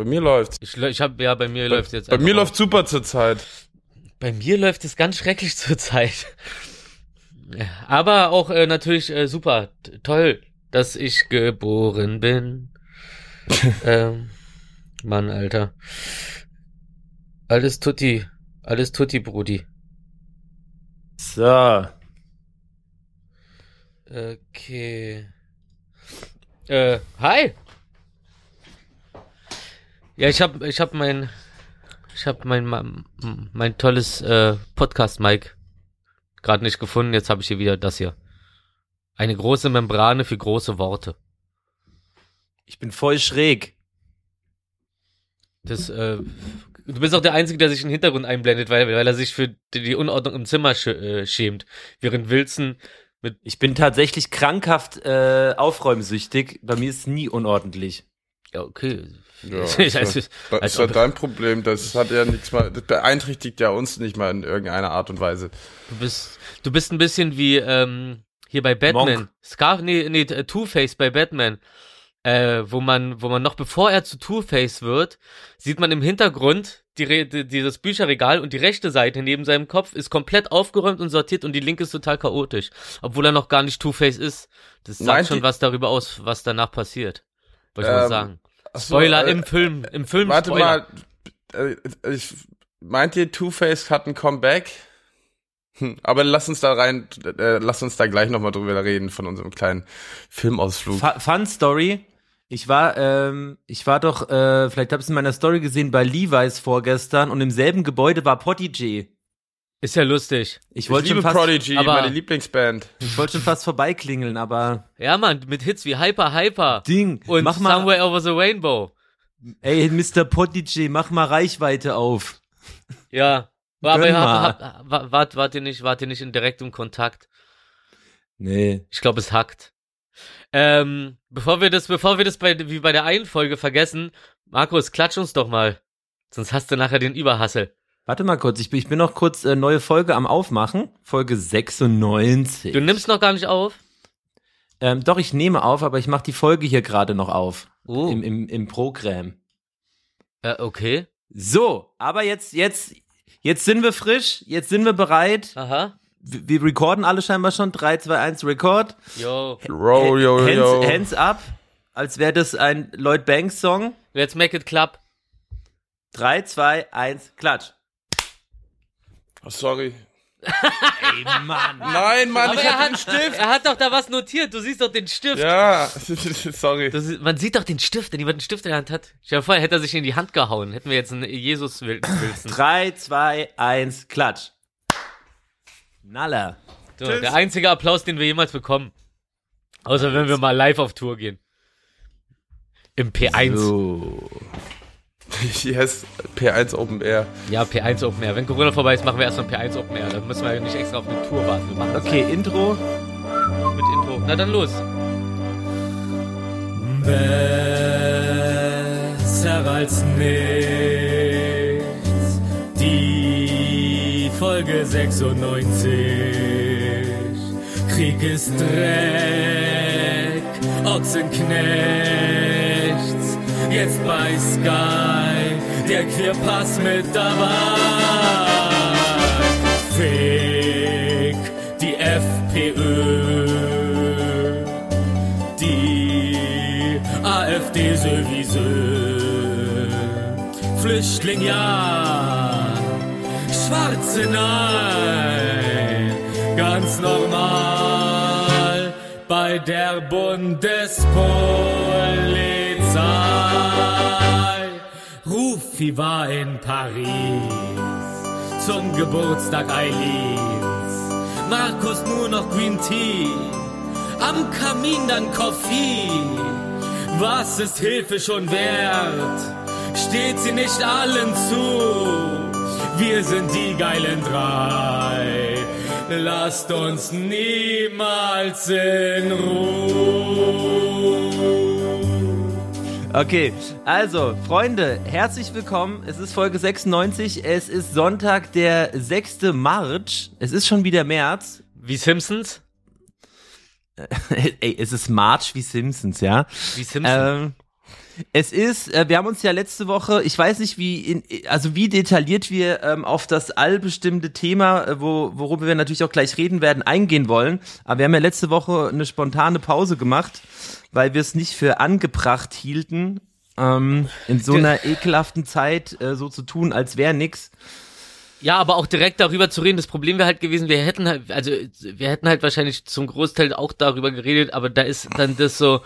Bei mir läuft's. Ich, ich habe ja bei mir Bei, läuft jetzt. bei mir auch. läuft super zurzeit. Bei mir läuft es ganz schrecklich zurzeit. Aber auch äh, natürlich äh, super, toll, dass ich geboren bin. ähm, Mann, Alter. Alles tutti, alles tutti, Brudi. So. Okay. Äh, hi. Ja, ich hab, ich hab mein, ich hab mein, mein, mein tolles äh, Podcast-Mic gerade nicht gefunden. Jetzt habe ich hier wieder das hier. Eine große Membrane für große Worte. Ich bin voll schräg. Das, äh, du bist auch der Einzige, der sich in den Hintergrund einblendet, weil, weil er sich für die, die Unordnung im Zimmer sch äh, schämt. Während Wilson mit Ich bin tatsächlich krankhaft äh, aufräumsüchtig. Bei mir ist nie unordentlich. Ja, okay. Ja, nicht, das ist ja ob- dein Problem. Das hat ja nichts mal, das beeinträchtigt ja uns nicht mal in irgendeiner Art und Weise. Du bist, du bist ein bisschen wie ähm, hier bei Batman. Monk. Scar, nee, nee, äh, Two-Face bei Batman. Äh, wo man, wo man noch bevor er zu Two-Face wird, sieht man im Hintergrund die, Re- die, dieses Bücherregal und die rechte Seite neben seinem Kopf ist komplett aufgeräumt und sortiert und die linke ist total chaotisch. Obwohl er noch gar nicht Two-Face ist. Das sagt Meint schon was darüber aus, was danach passiert. Wollte ich mal Ähm, sagen. Ach so, Spoiler äh, im Film, im Film Warte Spoiler. mal, äh, ich, meint ihr Two-Face hat ein Comeback? Hm, aber lass uns da rein, äh, lass uns da gleich nochmal drüber reden von unserem kleinen Filmausflug. Fu- Fun Story. Ich war, ähm, ich war doch, äh, vielleicht habt ihr es in meiner Story gesehen, bei Levi's vorgestern und im selben Gebäude war Prodigy. Ist ja lustig. Ich ich wollte liebe schon fast, Prodigy, aber- meine Lieblingsband. ich wollte schon fast vorbeiklingeln, aber Ja, Mann, mit Hits wie Hyper Hyper Ding, und mach mal, Somewhere Over the Rainbow. ey, Mr. Prodigy, mach mal Reichweite auf. Ja. Aber Gönn habt, wart, wart, wart ihr nicht, wart ihr nicht in direktem Kontakt? Nee. Ich glaube, es hackt. Ähm, bevor wir das, bevor wir das bei, wie bei der einen Folge vergessen, Markus, klatsch uns doch mal. Sonst hast du nachher den Überhassel. Warte mal kurz, ich bin, ich bin noch kurz äh, neue Folge am Aufmachen. Folge 96. Du nimmst noch gar nicht auf? Ähm, doch, ich nehme auf, aber ich mache die Folge hier gerade noch auf. Oh. Im, im, Im Programm. Äh, okay. So, aber jetzt, jetzt, jetzt sind wir frisch, jetzt sind wir bereit. Aha. Wir, wir recorden alle scheinbar schon. 3, 2, 1, Record. Yo. Roll, yo, hands, yo. hands up, als wäre das ein Lloyd Banks Song. Let's make it clap. 3, 2, 1, klatsch. Oh, sorry. Ey, Mann. Nein, Mann, Aber ich er hab hat, den Stift. er hat doch da was notiert. Du siehst doch den Stift. Ja, sorry. Das ist, man sieht doch den Stift, wenn jemand einen Stift in der Hand hat. Stell dir vor, hätte er sich in die Hand gehauen. Hätten wir jetzt einen Jesus Wil- Wilson. 3, 2, 1, klatsch. Naller. So, der einzige Applaus, den wir jemals bekommen. Außer wenn wir mal live auf Tour gehen. Im P1. So. Yes, P1 Open Air. Ja, P1 Open Air. Wenn Corona vorbei ist, machen wir erstmal P1 Open Air. Dann müssen wir nicht extra auf eine Tour warten. Wir machen das Okay, Intro. einfach mit Intro. Na dann los. Besser als nichts. Die Folge 96. Krieg ist Dreck, Ochsenknechts. Jetzt bei Sky, der Queerpass mit dabei. Fick die FPÖ die AfD sowieso. Flüchtling ja, Schwarze nein, ganz normal bei der Bundespolizei. Rufi war in Paris zum Geburtstag Eileens. Markus nur noch Green Tea am Kamin dann Koffee. Was ist Hilfe schon wert? Steht sie nicht allen zu? Wir sind die geilen drei. Lasst uns niemals in Ruhe. Okay, also, Freunde, herzlich willkommen. Es ist Folge 96. Es ist Sonntag, der 6. März. Es ist schon wieder März. Wie Simpsons? Ey, es ist March wie Simpsons, ja. Wie Simpsons? Ähm, Es ist, äh, wir haben uns ja letzte Woche, ich weiß nicht, wie in, also wie detailliert wir ähm, auf das allbestimmte Thema, äh, wo, worüber wir natürlich auch gleich reden werden, eingehen wollen. Aber wir haben ja letzte Woche eine spontane Pause gemacht, weil wir es nicht für angebracht hielten, ähm, in so einer ekelhaften Zeit äh, so zu tun, als wäre nix. Ja, aber auch direkt darüber zu reden, das Problem wäre halt gewesen, wir hätten halt, also wir hätten halt wahrscheinlich zum Großteil auch darüber geredet, aber da ist dann das so,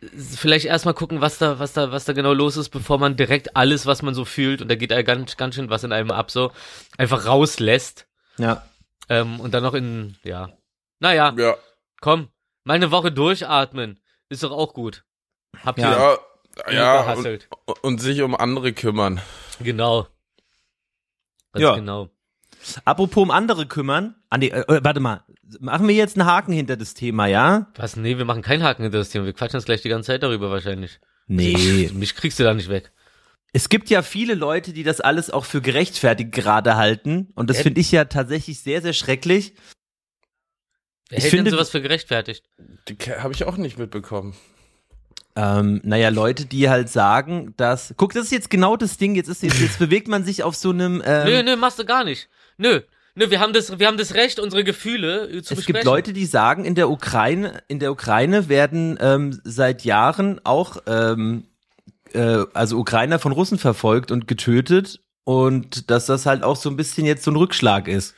vielleicht erstmal gucken, was da, was da, was da genau los ist, bevor man direkt alles, was man so fühlt, und da geht ganz, ganz schön was in einem ab, so, einfach rauslässt. Ja. Ähm, und dann noch in, ja. Naja, Ja. komm, mal eine Woche durchatmen. Ist doch auch gut. Habt ihr Ja, ja, und, gehasselt. und sich um andere kümmern. Genau. Ganz Ja. genau. Apropos um andere kümmern. Ah, nee, äh, warte mal. Machen wir jetzt einen Haken hinter das Thema, ja? Was? Nee, wir machen keinen Haken hinter das Thema. Wir quatschen jetzt gleich die ganze Zeit darüber wahrscheinlich. Nee. Mich kriegst du da nicht weg. Es gibt ja viele Leute, die das alles auch für gerechtfertigt gerade halten. Und das finde ich ja tatsächlich sehr, sehr schrecklich. Wer Ich hält finde- denn sowas für gerechtfertigt? Die habe ich auch nicht mitbekommen. Ähm, naja, Leute, die halt sagen, dass. Guck, das ist jetzt genau das Ding. Jetzt ist jetzt, jetzt bewegt man sich auf so einem. Ähm, Nö, nö, machst du gar nicht. Nö. Nö, wir haben das, wir haben das Recht, unsere Gefühle äh, zu es besprechen. gibt Leute, die sagen, in der Ukraine, in der Ukraine werden ähm, seit Jahren auch ähm, äh, also Ukrainer von Russen verfolgt und getötet und dass das halt auch so ein bisschen jetzt so ein Rückschlag ist.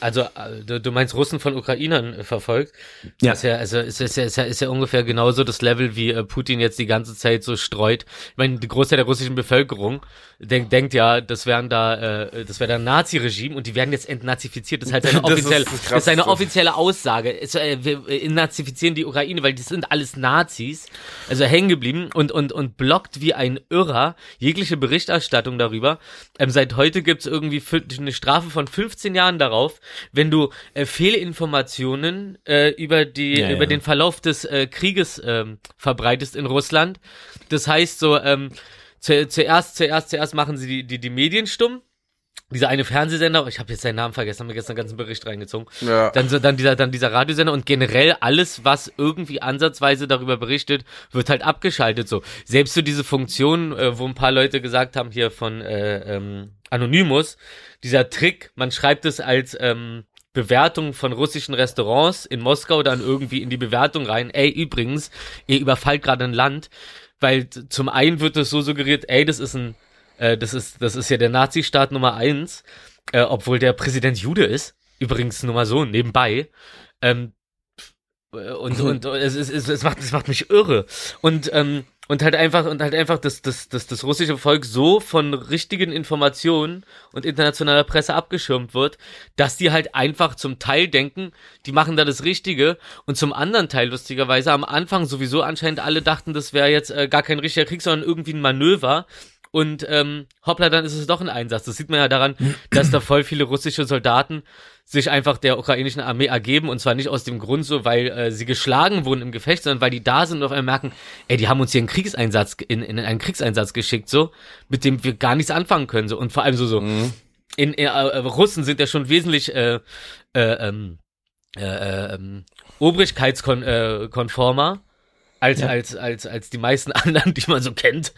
Also, äh, du, meinst Russen von Ukrainern äh, verfolgt? Ja. Das ist ja, also ist, ist, ja, ist, ja, ist ja ungefähr genauso das Level, wie äh, Putin jetzt die ganze Zeit so streut. Ich meine, die Großteil der russischen Bevölkerung denk, denkt ja, das wären da, äh, das wäre da ein Nazi-Regime und die werden jetzt entnazifiziert. Das ist halt Das ist offizielle, das das ist seine Krasseste. offizielle Aussage. Es, äh, wir äh, nazifizieren die Ukraine, weil die sind alles Nazis. Also hängen geblieben und, und, und blockt wie ein Irrer jegliche Berichterstattung darüber. Ähm, seit heute gibt's irgendwie eine Strafe von 15 Jahren darauf, wenn du äh, Fehlinformationen äh, über die Ja, über ja. den Verlauf des äh, Krieges ähm, verbreitest in Russland. Das heißt so, ähm, zu, zuerst, zuerst, zuerst machen sie die, die, die Medien stumm. Dieser eine Fernsehsender, ich habe jetzt seinen Namen vergessen, haben wir gestern einen ganzen Bericht reingezogen. Ja. Dann, so, dann, dieser, dann dieser Radiosender und generell alles, was irgendwie ansatzweise darüber berichtet, wird halt abgeschaltet. So Selbst so diese Funktion, äh, wo ein paar Leute gesagt haben, hier von äh, ähm, Anonymous, dieser Trick, man schreibt es als ähm, Bewertung von russischen Restaurants in Moskau dann irgendwie in die Bewertung rein. Ey, übrigens, ihr überfallt gerade ein Land, weil zum einen wird es so suggeriert, ey, das ist ein, äh, das ist, das ist ja der Nazi-Staat Nummer eins, äh, obwohl der Präsident Jude ist. Übrigens nur mal so nebenbei. Ähm, äh, und und es, es, es, es macht es macht mich irre und ähm, und halt einfach und halt einfach das das das das russische Volk so von richtigen Informationen und internationaler Presse abgeschirmt wird, dass die halt einfach zum Teil denken, die machen da das Richtige und zum anderen Teil lustigerweise am Anfang sowieso anscheinend alle dachten, das wäre jetzt äh, gar kein richtiger Krieg, sondern irgendwie ein Manöver und ähm, hoppla, dann ist es doch ein Einsatz. Das sieht man ja daran, dass da voll viele russische Soldaten sich einfach der ukrainischen Armee ergeben. Und zwar nicht aus dem Grund so, weil äh, sie geschlagen wurden im Gefecht, sondern weil die da sind und auf einmal merken, ey, die haben uns hier einen Kriegseinsatz in, in einen Kriegseinsatz geschickt so, mit dem wir gar nichts anfangen können so. Und vor allem so so in äh, äh, Russen sind ja schon wesentlich äh, äh, ähm, äh, äh, ähm, obrigkeitskonformer. äh, konformer als, Ja. als, als, als die meisten anderen, die man so kennt,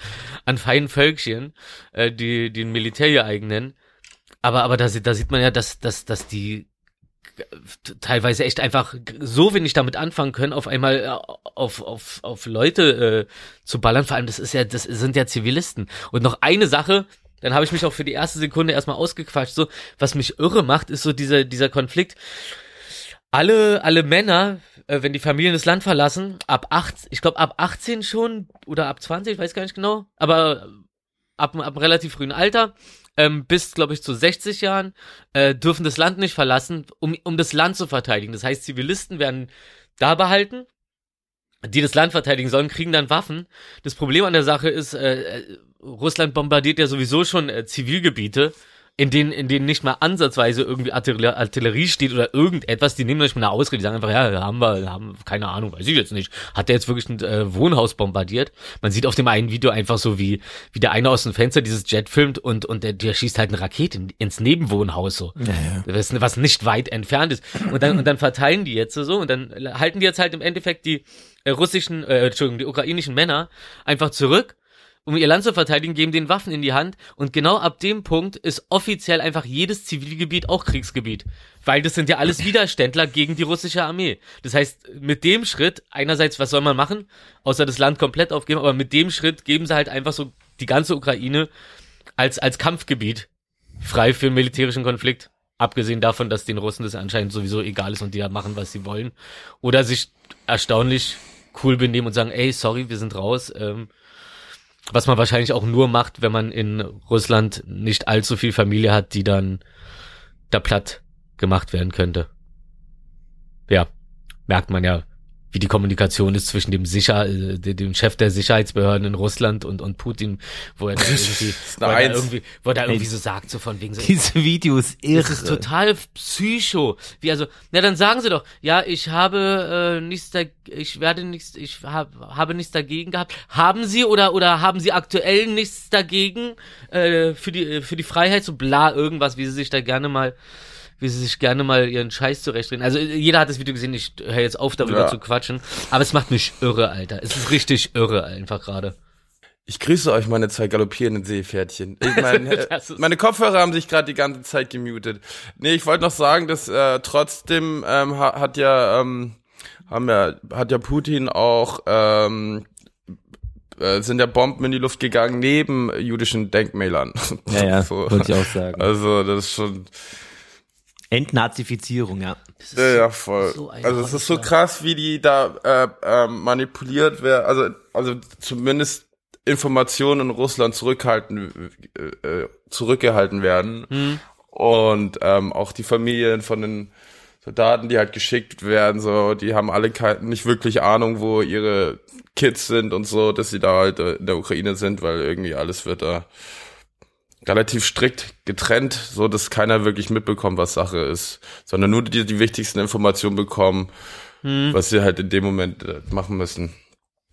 an feinen Völkchen, äh, die, die ein Militär hier eigen nennen. Aber, aber da, sieht- da sieht man ja, dass, dass, dass die teilweise echt einfach so wenig damit anfangen können, auf einmal äh, auf, auf, auf Leute äh, zu ballern. Vor allem, das ist ja, das sind ja Zivilisten. Und noch eine Sache, dann habe ich mich auch für die erste Sekunde erstmal ausgequatscht. So, was mich irre macht, ist so dieser, dieser Konflikt. Alle, alle Männer, äh, wenn die Familien das Land verlassen, ab acht, ich glaube ab 18 schon oder ab 20, ich weiß gar nicht genau, aber ab, ab einem relativ frühen Alter, ähm, bis, glaube ich, zu 60 Jahren, äh, dürfen das Land nicht verlassen, um, um das Land zu verteidigen. Das heißt, Zivilisten werden da behalten, die das Land verteidigen sollen, kriegen dann Waffen. Das Problem an der Sache ist, äh, äh, Russland bombardiert ja sowieso schon äh, Zivilgebiete in denen, in denen nicht mal ansatzweise irgendwie Artillerie, steht oder irgendetwas, die nehmen nicht mal eine Ausrede, die sagen einfach, ja, haben wir, haben, keine Ahnung, weiß ich jetzt nicht. Hat der jetzt wirklich ein äh, Wohnhaus bombardiert? Man sieht auf dem einen Video einfach so, wie, wie der eine aus dem Fenster dieses Jet filmt und, und der, der schießt halt eine Rakete in, ins Nebenwohnhaus so. Ja, ja. Was, was nicht weit entfernt ist. Und dann, und dann verteilen die jetzt so und dann halten die jetzt halt im Endeffekt die äh, russischen, äh, Entschuldigung, die ukrainischen Männer einfach zurück um ihr Land zu verteidigen, geben den Waffen in die Hand und genau ab dem Punkt ist offiziell einfach jedes Zivilgebiet auch Kriegsgebiet. Weil das sind ja alles Widerständler gegen die russische Armee. Das heißt, mit dem Schritt, einerseits, was soll man machen, außer das Land komplett aufgeben, aber mit dem Schritt geben sie halt einfach so die ganze Ukraine als, als Kampfgebiet frei für einen militärischen Konflikt. Abgesehen davon, dass den Russen das anscheinend sowieso egal ist und die ja machen, was sie wollen. Oder sich erstaunlich cool benehmen und sagen, ey, sorry, wir sind raus. Ähm, was man wahrscheinlich auch nur macht, wenn man in Russland nicht allzu viel Familie hat, die dann da platt gemacht werden könnte. Ja, merkt man ja, wie die Kommunikation ist zwischen dem Sicher, äh, dem Chef der Sicherheitsbehörden in Russland und, und Putin, wo er da irgendwie, wo er da irgendwie, wo er irgendwie so sagt, so von wegen so, Diese Videos irre. das ist total psycho. Wie also, na dann sagen Sie doch, ja, ich habe äh, nichts da, ich werde nichts, ich hab, habe nichts dagegen gehabt. Haben Sie oder oder haben Sie aktuell nichts dagegen äh, für die für die Freiheit so bla irgendwas, wie Sie sich da gerne mal wie sie sich gerne mal ihren Scheiß zurechtdrehen. Also jeder hat das Video gesehen, ich höre jetzt auf darüber Ja. zu quatschen, aber es macht mich irre, Alter. Es ist richtig irre einfach gerade. Ich grüße euch, meine zwei galoppierenden Seepferdchen. Ich mein, äh, meine Kopfhörer haben sich gerade die ganze Zeit gemutet. Nee, ich wollte noch sagen, dass äh, trotzdem ähm, ha- hat ja ähm, haben ja hat ja Putin auch ähm, äh, sind ja Bomben in die Luft gegangen neben jüdischen Denkmälern. Ja, ja, so. wollte ich auch sagen. Also das ist schon Entnazifizierung, ja. Das ist ja, ja voll. so also es ist so krass, wie die da äh, äh, manipuliert werden. Also also zumindest Informationen in Russland zurückhalten äh, äh, zurückgehalten werden Hm. und ähm, auch die Familien von den Soldaten, die halt geschickt werden, so die haben alle kein, nicht wirklich Ahnung, wo ihre Kids sind und so, dass sie da halt äh, in der Ukraine sind, weil irgendwie alles wird da relativ strikt getrennt, so dass keiner wirklich mitbekommt, was Sache ist, sondern nur die, die wichtigsten Informationen bekommen, Hm. was sie halt in dem Moment äh, machen müssen.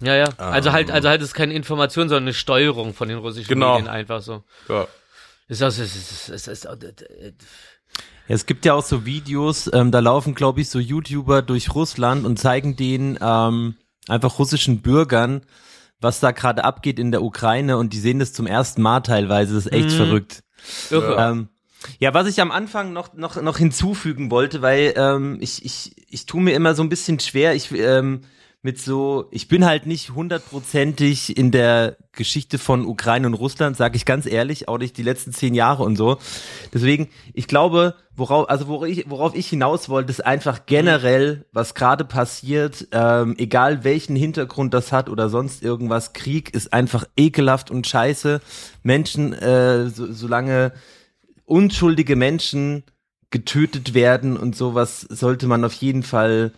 Ja, ja. Also halt, Ähm. also halt ist keine Information, sondern eine Steuerung von den russischen Genau. Medien einfach so. Ja. Ist das, ist, ist, ist, ist, es gibt ja auch so Videos, ähm, da laufen, glaube ich, so YouTuber durch Russland und zeigen den ähm, einfach russischen Bürgern, was da gerade abgeht in der Ukraine und die sehen das zum ersten Mal teilweise. Das ist echt Mhm. verrückt. irre. Ähm, ja, was ich am Anfang noch, noch, noch hinzufügen wollte, weil ähm, ich, ich, ich tue mir immer so ein bisschen schwer, ich ähm, mit so, ich bin halt nicht hundertprozentig in der Geschichte von Ukraine und Russland, sage ich ganz ehrlich, auch nicht die letzten zehn Jahre und so. Deswegen, ich glaube, worauf, also worauf ich, worauf ich hinaus wollte, ist einfach generell, was gerade passiert, ähm, egal welchen Hintergrund das hat oder sonst irgendwas, Krieg ist einfach ekelhaft und scheiße. Menschen, äh, so, solange unschuldige Menschen getötet werden und sowas, sollte man auf jeden Fall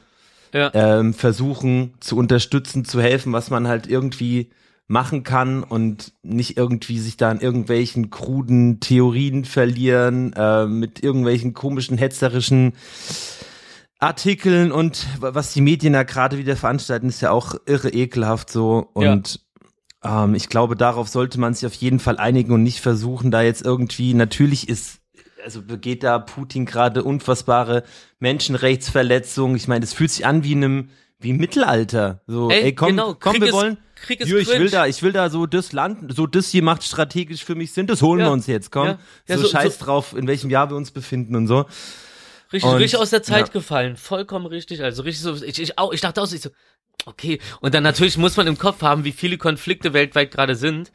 Ja. ähm, versuchen zu unterstützen, zu helfen, was man halt irgendwie machen kann und nicht irgendwie sich da in irgendwelchen kruden Theorien verlieren, äh, mit irgendwelchen komischen, hetzerischen Artikeln und wa- was die Medien da gerade wieder veranstalten, ist ja auch irre ekelhaft so und ähm, ich glaube, darauf sollte man sich auf jeden Fall einigen und nicht versuchen, da jetzt irgendwie, natürlich ist, also begeht da Putin gerade unfassbare Menschenrechtsverletzungen. Ich meine, das fühlt sich an wie in einem, wie im Mittelalter. So, ey, Ey, komm, genau, komm, Krieg wir ist- wollen. Krieg ist Hier, ich will da, ich will da so das Land, so das hier macht strategisch für mich Sinn, das holen Ja. wir uns jetzt, komm. Ja. Ja, so, so- scheiß so- drauf, in welchem Jahr wir uns befinden und so. Richtig, Und- richtig aus der Zeit gefallen. Vollkommen richtig. Also richtig so, ich, ich, auch, ich dachte auch ich so, okay. Und dann natürlich muss man im Kopf haben, wie viele Konflikte weltweit gerade sind.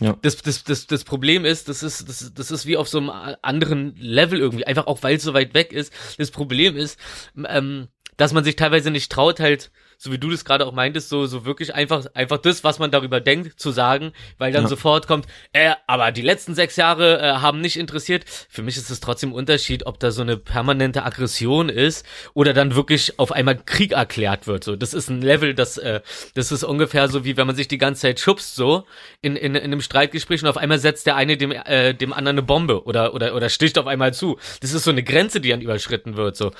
Ja. Das, das, das, das Problem ist, das ist, das, das ist wie auf so einem anderen Level irgendwie, einfach auch weil es so weit weg ist. Das Problem ist, ähm, dass man sich teilweise nicht traut, halt so wie du das gerade auch meintest, so, so wirklich einfach, einfach das, was man darüber denkt, zu sagen, weil dann Ja. sofort kommt, äh, aber die letzten sechs Jahre äh, haben nicht interessiert. Für mich ist es trotzdem Unterschied, ob da so eine permanente Aggression ist oder dann wirklich auf einmal Krieg erklärt wird. So, das ist ein Level, das, äh, das ist ungefähr so, wie wenn man sich die ganze Zeit schubst, so, in, in, in einem Streitgespräch und auf einmal setzt der eine dem, äh, dem anderen eine Bombe oder, oder, oder sticht auf einmal zu. Das ist so eine Grenze, die dann überschritten wird, so.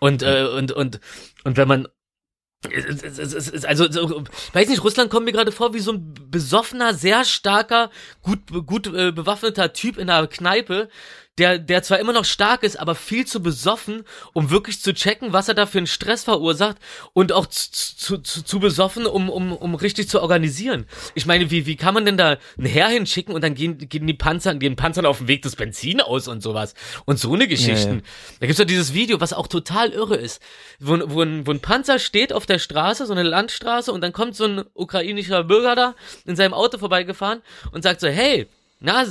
Und, äh, und, und, und wenn man, also, so, weiß nicht, Russland kommt mir gerade vor wie so ein besoffener, sehr starker, gut, gut äh, bewaffneter Typ in einer Kneipe, der, der zwar immer noch stark ist, aber viel zu besoffen, um wirklich zu checken, was er da für einen Stress verursacht und auch zu, zu, zu, besoffen, um, um, um richtig zu organisieren. Ich meine, wie, wie kann man denn da ein Heer hinschicken und dann gehen, gehen die Panzer, gehen Panzern auf dem Weg des Benzin aus und sowas und so eine Geschichten. Da gibt's doch dieses Video, was auch total irre ist, wo, ein- wo, ein, wo ein Panzer steht auf der Straße, so eine Landstraße, und dann kommt so ein ukrainischer Bürger da in seinem Auto vorbeigefahren und sagt so, hey, na,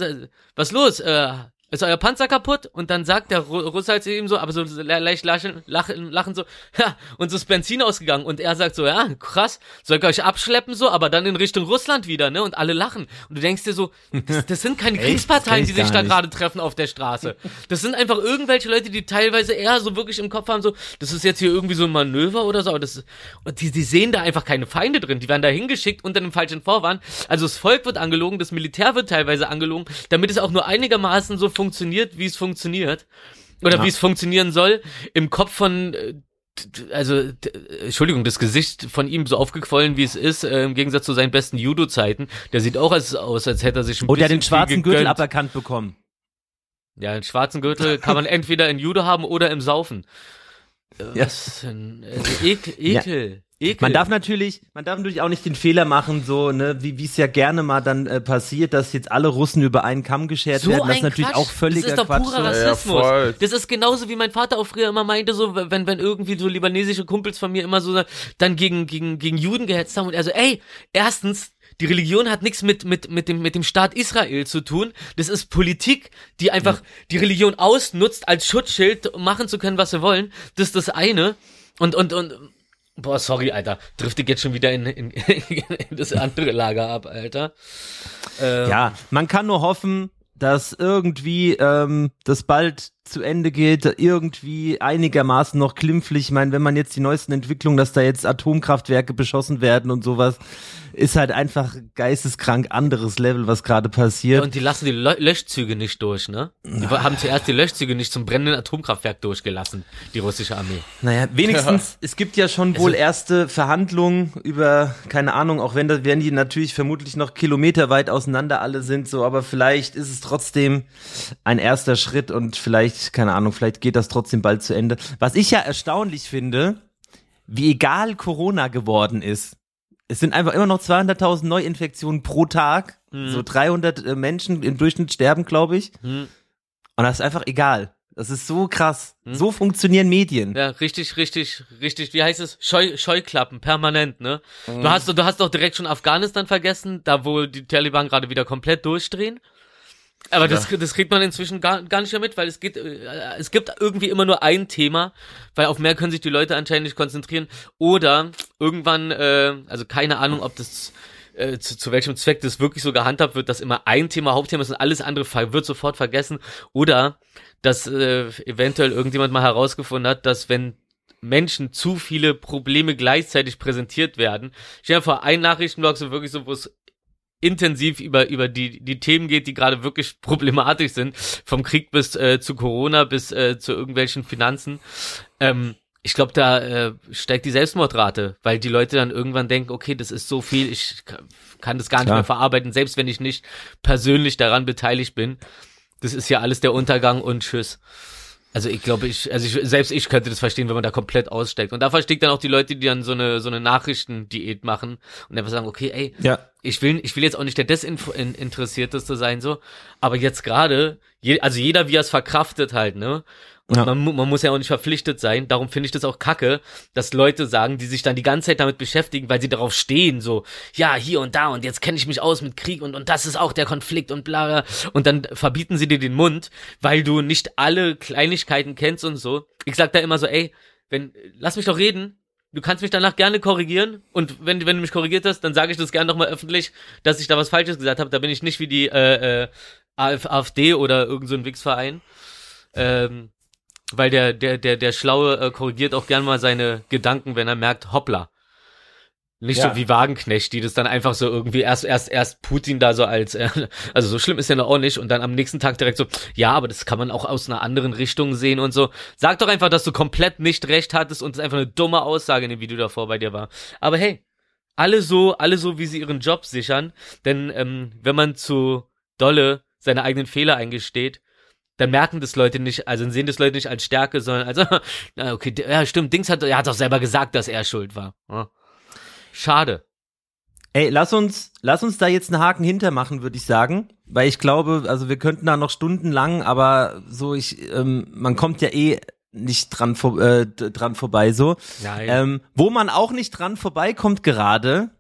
was los? Äh, ist euer Panzer kaputt? Und dann sagt der Ru- Russe halt ihm so, aber so le- leicht lachen, lachen, lachen so, ja, uns ist Benzin ausgegangen. Und er sagt so, ja, krass, soll ich euch abschleppen so, aber dann in Richtung Russland wieder, ne? Und alle lachen. Und du denkst dir so, das, das sind keine Kriegsparteien, die ich sich da gerade treffen auf der Straße. Das sind einfach irgendwelche Leute, die teilweise eher so wirklich im Kopf haben, so, das ist jetzt hier irgendwie so ein Manöver oder so, aber das ist, und die, die sehen da einfach keine Feinde drin. Die werden da hingeschickt unter einem falschen Vorwand. Also das Volk wird angelogen, das Militär wird teilweise angelogen, damit es auch nur einigermaßen so funktioniert, wie es funktioniert. Oder Ja. wie es funktionieren soll. Im Kopf von, äh, also, äh, Entschuldigung, das Gesicht von ihm so aufgequollen, wie es ist, äh, im Gegensatz zu seinen besten Judo-Zeiten. Der sieht auch als, aus, als hätte er sich ein Oder bisschen den schwarzen Gürtel aberkannt bekommen. Ja, den schwarzen Gürtel kann man entweder in Judo haben oder im Saufen. Äh, Ja. Was denn? Also Ekel, Ekel, Ekel. Man darf natürlich, man darf natürlich auch nicht den Fehler machen, so, ne, wie wie es ja gerne mal dann äh, passiert, dass jetzt alle Russen über einen Kamm geschert werden. Das ist natürlich Quatsch. auch völliger Das ist doch Quatsch. purer so. Ja, Rassismus. voll. das ist genauso wie mein Vater auch früher immer meinte, so wenn wenn irgendwie so libanesische Kumpels von mir immer so dann gegen gegen gegen Juden gehetzt haben und er so, ey, erstens die Religion hat nichts mit, mit, mit, dem, mit dem Staat Israel zu tun. Das ist Politik, die einfach die Religion ausnutzt als Schutzschild, um machen zu können, was sie wollen. Das ist das eine. Und, und, und, boah, sorry, Alter. Driftet jetzt schon wieder in, in, in das andere Lager ab, Alter. Ähm, Ja, man kann nur hoffen, dass irgendwie ähm, das bald zu Ende geht, irgendwie einigermaßen noch glimpflich. Ich meine, wenn man jetzt die neuesten Entwicklungen, dass da jetzt Atomkraftwerke beschossen werden und sowas, ist halt einfach geisteskrank anderes Level, was gerade passiert. Und die lassen die Lö Löschzüge nicht durch, ne? Die haben zuerst die Löschzüge nicht zum brennenden Atomkraftwerk durchgelassen, die russische Armee. Naja, wenigstens, es gibt ja schon wohl erste Verhandlungen über, keine Ahnung, auch wenn da werden die natürlich vermutlich noch kilometerweit auseinander alle sind, so, aber vielleicht ist es trotzdem ein erster Schritt und vielleicht, keine Ahnung, vielleicht geht das trotzdem bald zu Ende. Was ich ja erstaunlich finde, wie egal Corona geworden ist. Es sind einfach immer noch 200.000 Neuinfektionen pro Tag. So 300 äh, Menschen im Durchschnitt sterben, glaube ich. Hm. Und das ist einfach egal. Das ist so krass. So funktionieren Medien. Ja, richtig, richtig, richtig, wie heißt es? Scheu Scheuklappen, permanent, ne? Du hast du hast doch direkt schon Afghanistan vergessen, da wo die Taliban gerade wieder komplett durchdrehen. Aber das, das kriegt man inzwischen gar, gar nicht mehr mit, weil es geht, äh, es gibt irgendwie immer nur ein Thema, weil auf mehr können sich die Leute anscheinend nicht konzentrieren. Oder irgendwann, äh, also keine Ahnung, ob das äh, zu, zu welchem Zweck das wirklich so gehandhabt wird, dass immer ein Thema Hauptthema ist und alles andere wird sofort vergessen. Oder dass äh, eventuell irgendjemand mal herausgefunden hat, dass wenn Menschen zu viele Probleme gleichzeitig präsentiert werden. Stell dir vor, ein Nachrichtenblog so wirklich so, wo es intensiv über, über die, die Themen geht, die gerade wirklich problematisch sind. Vom Krieg bis äh, zu Corona bis äh, zu irgendwelchen Finanzen. Ähm, ich glaube, da äh, steigt die Selbstmordrate, weil die Leute dann irgendwann denken, okay, das ist so viel, ich ka- kann das gar nicht Klar. mehr verarbeiten, selbst wenn ich nicht persönlich daran beteiligt bin. Das ist ja alles der Untergang und tschüss. Also ich glaube, ich, also ich, selbst ich könnte das verstehen, wenn man da komplett aussteigt. Und da verstehe ich dann auch die Leute, die dann so eine, so eine Nachrichtendiät machen und einfach sagen, okay, ey, Ja. ich will, ich will jetzt auch nicht der Desinteressierteste sein, so, aber jetzt gerade, je, also jeder, wie er es verkraftet halt, ne? Und Ja. man, man muss ja auch nicht verpflichtet sein, darum finde ich das auch kacke, dass Leute sagen, die sich dann die ganze Zeit damit beschäftigen, weil sie darauf stehen, so, ja, hier und da und jetzt kenne ich mich aus mit Krieg und, und das ist auch der Konflikt und bla, bla. Und dann verbieten sie dir den Mund, weil du nicht alle Kleinigkeiten kennst und so. Ich sag da immer so, ey, wenn, lass mich doch reden, Du kannst mich danach gerne korrigieren und wenn, wenn du mich korrigiert hast, dann sage ich das gerne nochmal öffentlich, dass ich da was Falsches gesagt habe. Da bin ich nicht wie die äh, äh, AF AfD oder irgend so ein Wix-Verein. Ähm, weil der, der, der, der Schlaue äh, korrigiert auch gern mal seine Gedanken, wenn er merkt, hoppla. Nicht Ja. so wie Wagenknecht, die das dann einfach so irgendwie erst, erst, erst Putin da so als, äh, also so schlimm ist ja noch auch nicht und dann am nächsten Tag direkt so, ja, aber das kann man auch aus einer anderen Richtung sehen und so. Sag doch einfach, dass du komplett nicht recht hattest und es einfach eine dumme Aussage in dem Video davor bei dir war. Aber hey, alle so, alle so, wie sie ihren Job sichern, denn ähm, wenn man zu dolle seine eigenen Fehler eingesteht, dann merken das Leute nicht, also sehen das Leute nicht als Stärke, sondern als, na, okay, ja, stimmt, Dings hat, er hat doch selber gesagt, dass er schuld war. Schade. Ey, lass uns, lass uns da jetzt einen Haken hintermachen, würde ich sagen. Weil ich glaube, also wir könnten da noch stundenlang, aber so ich, ähm, man kommt ja eh nicht dran, vor, äh, dran vorbei so. Nein. Ähm, wo man auch nicht dran vorbeikommt gerade.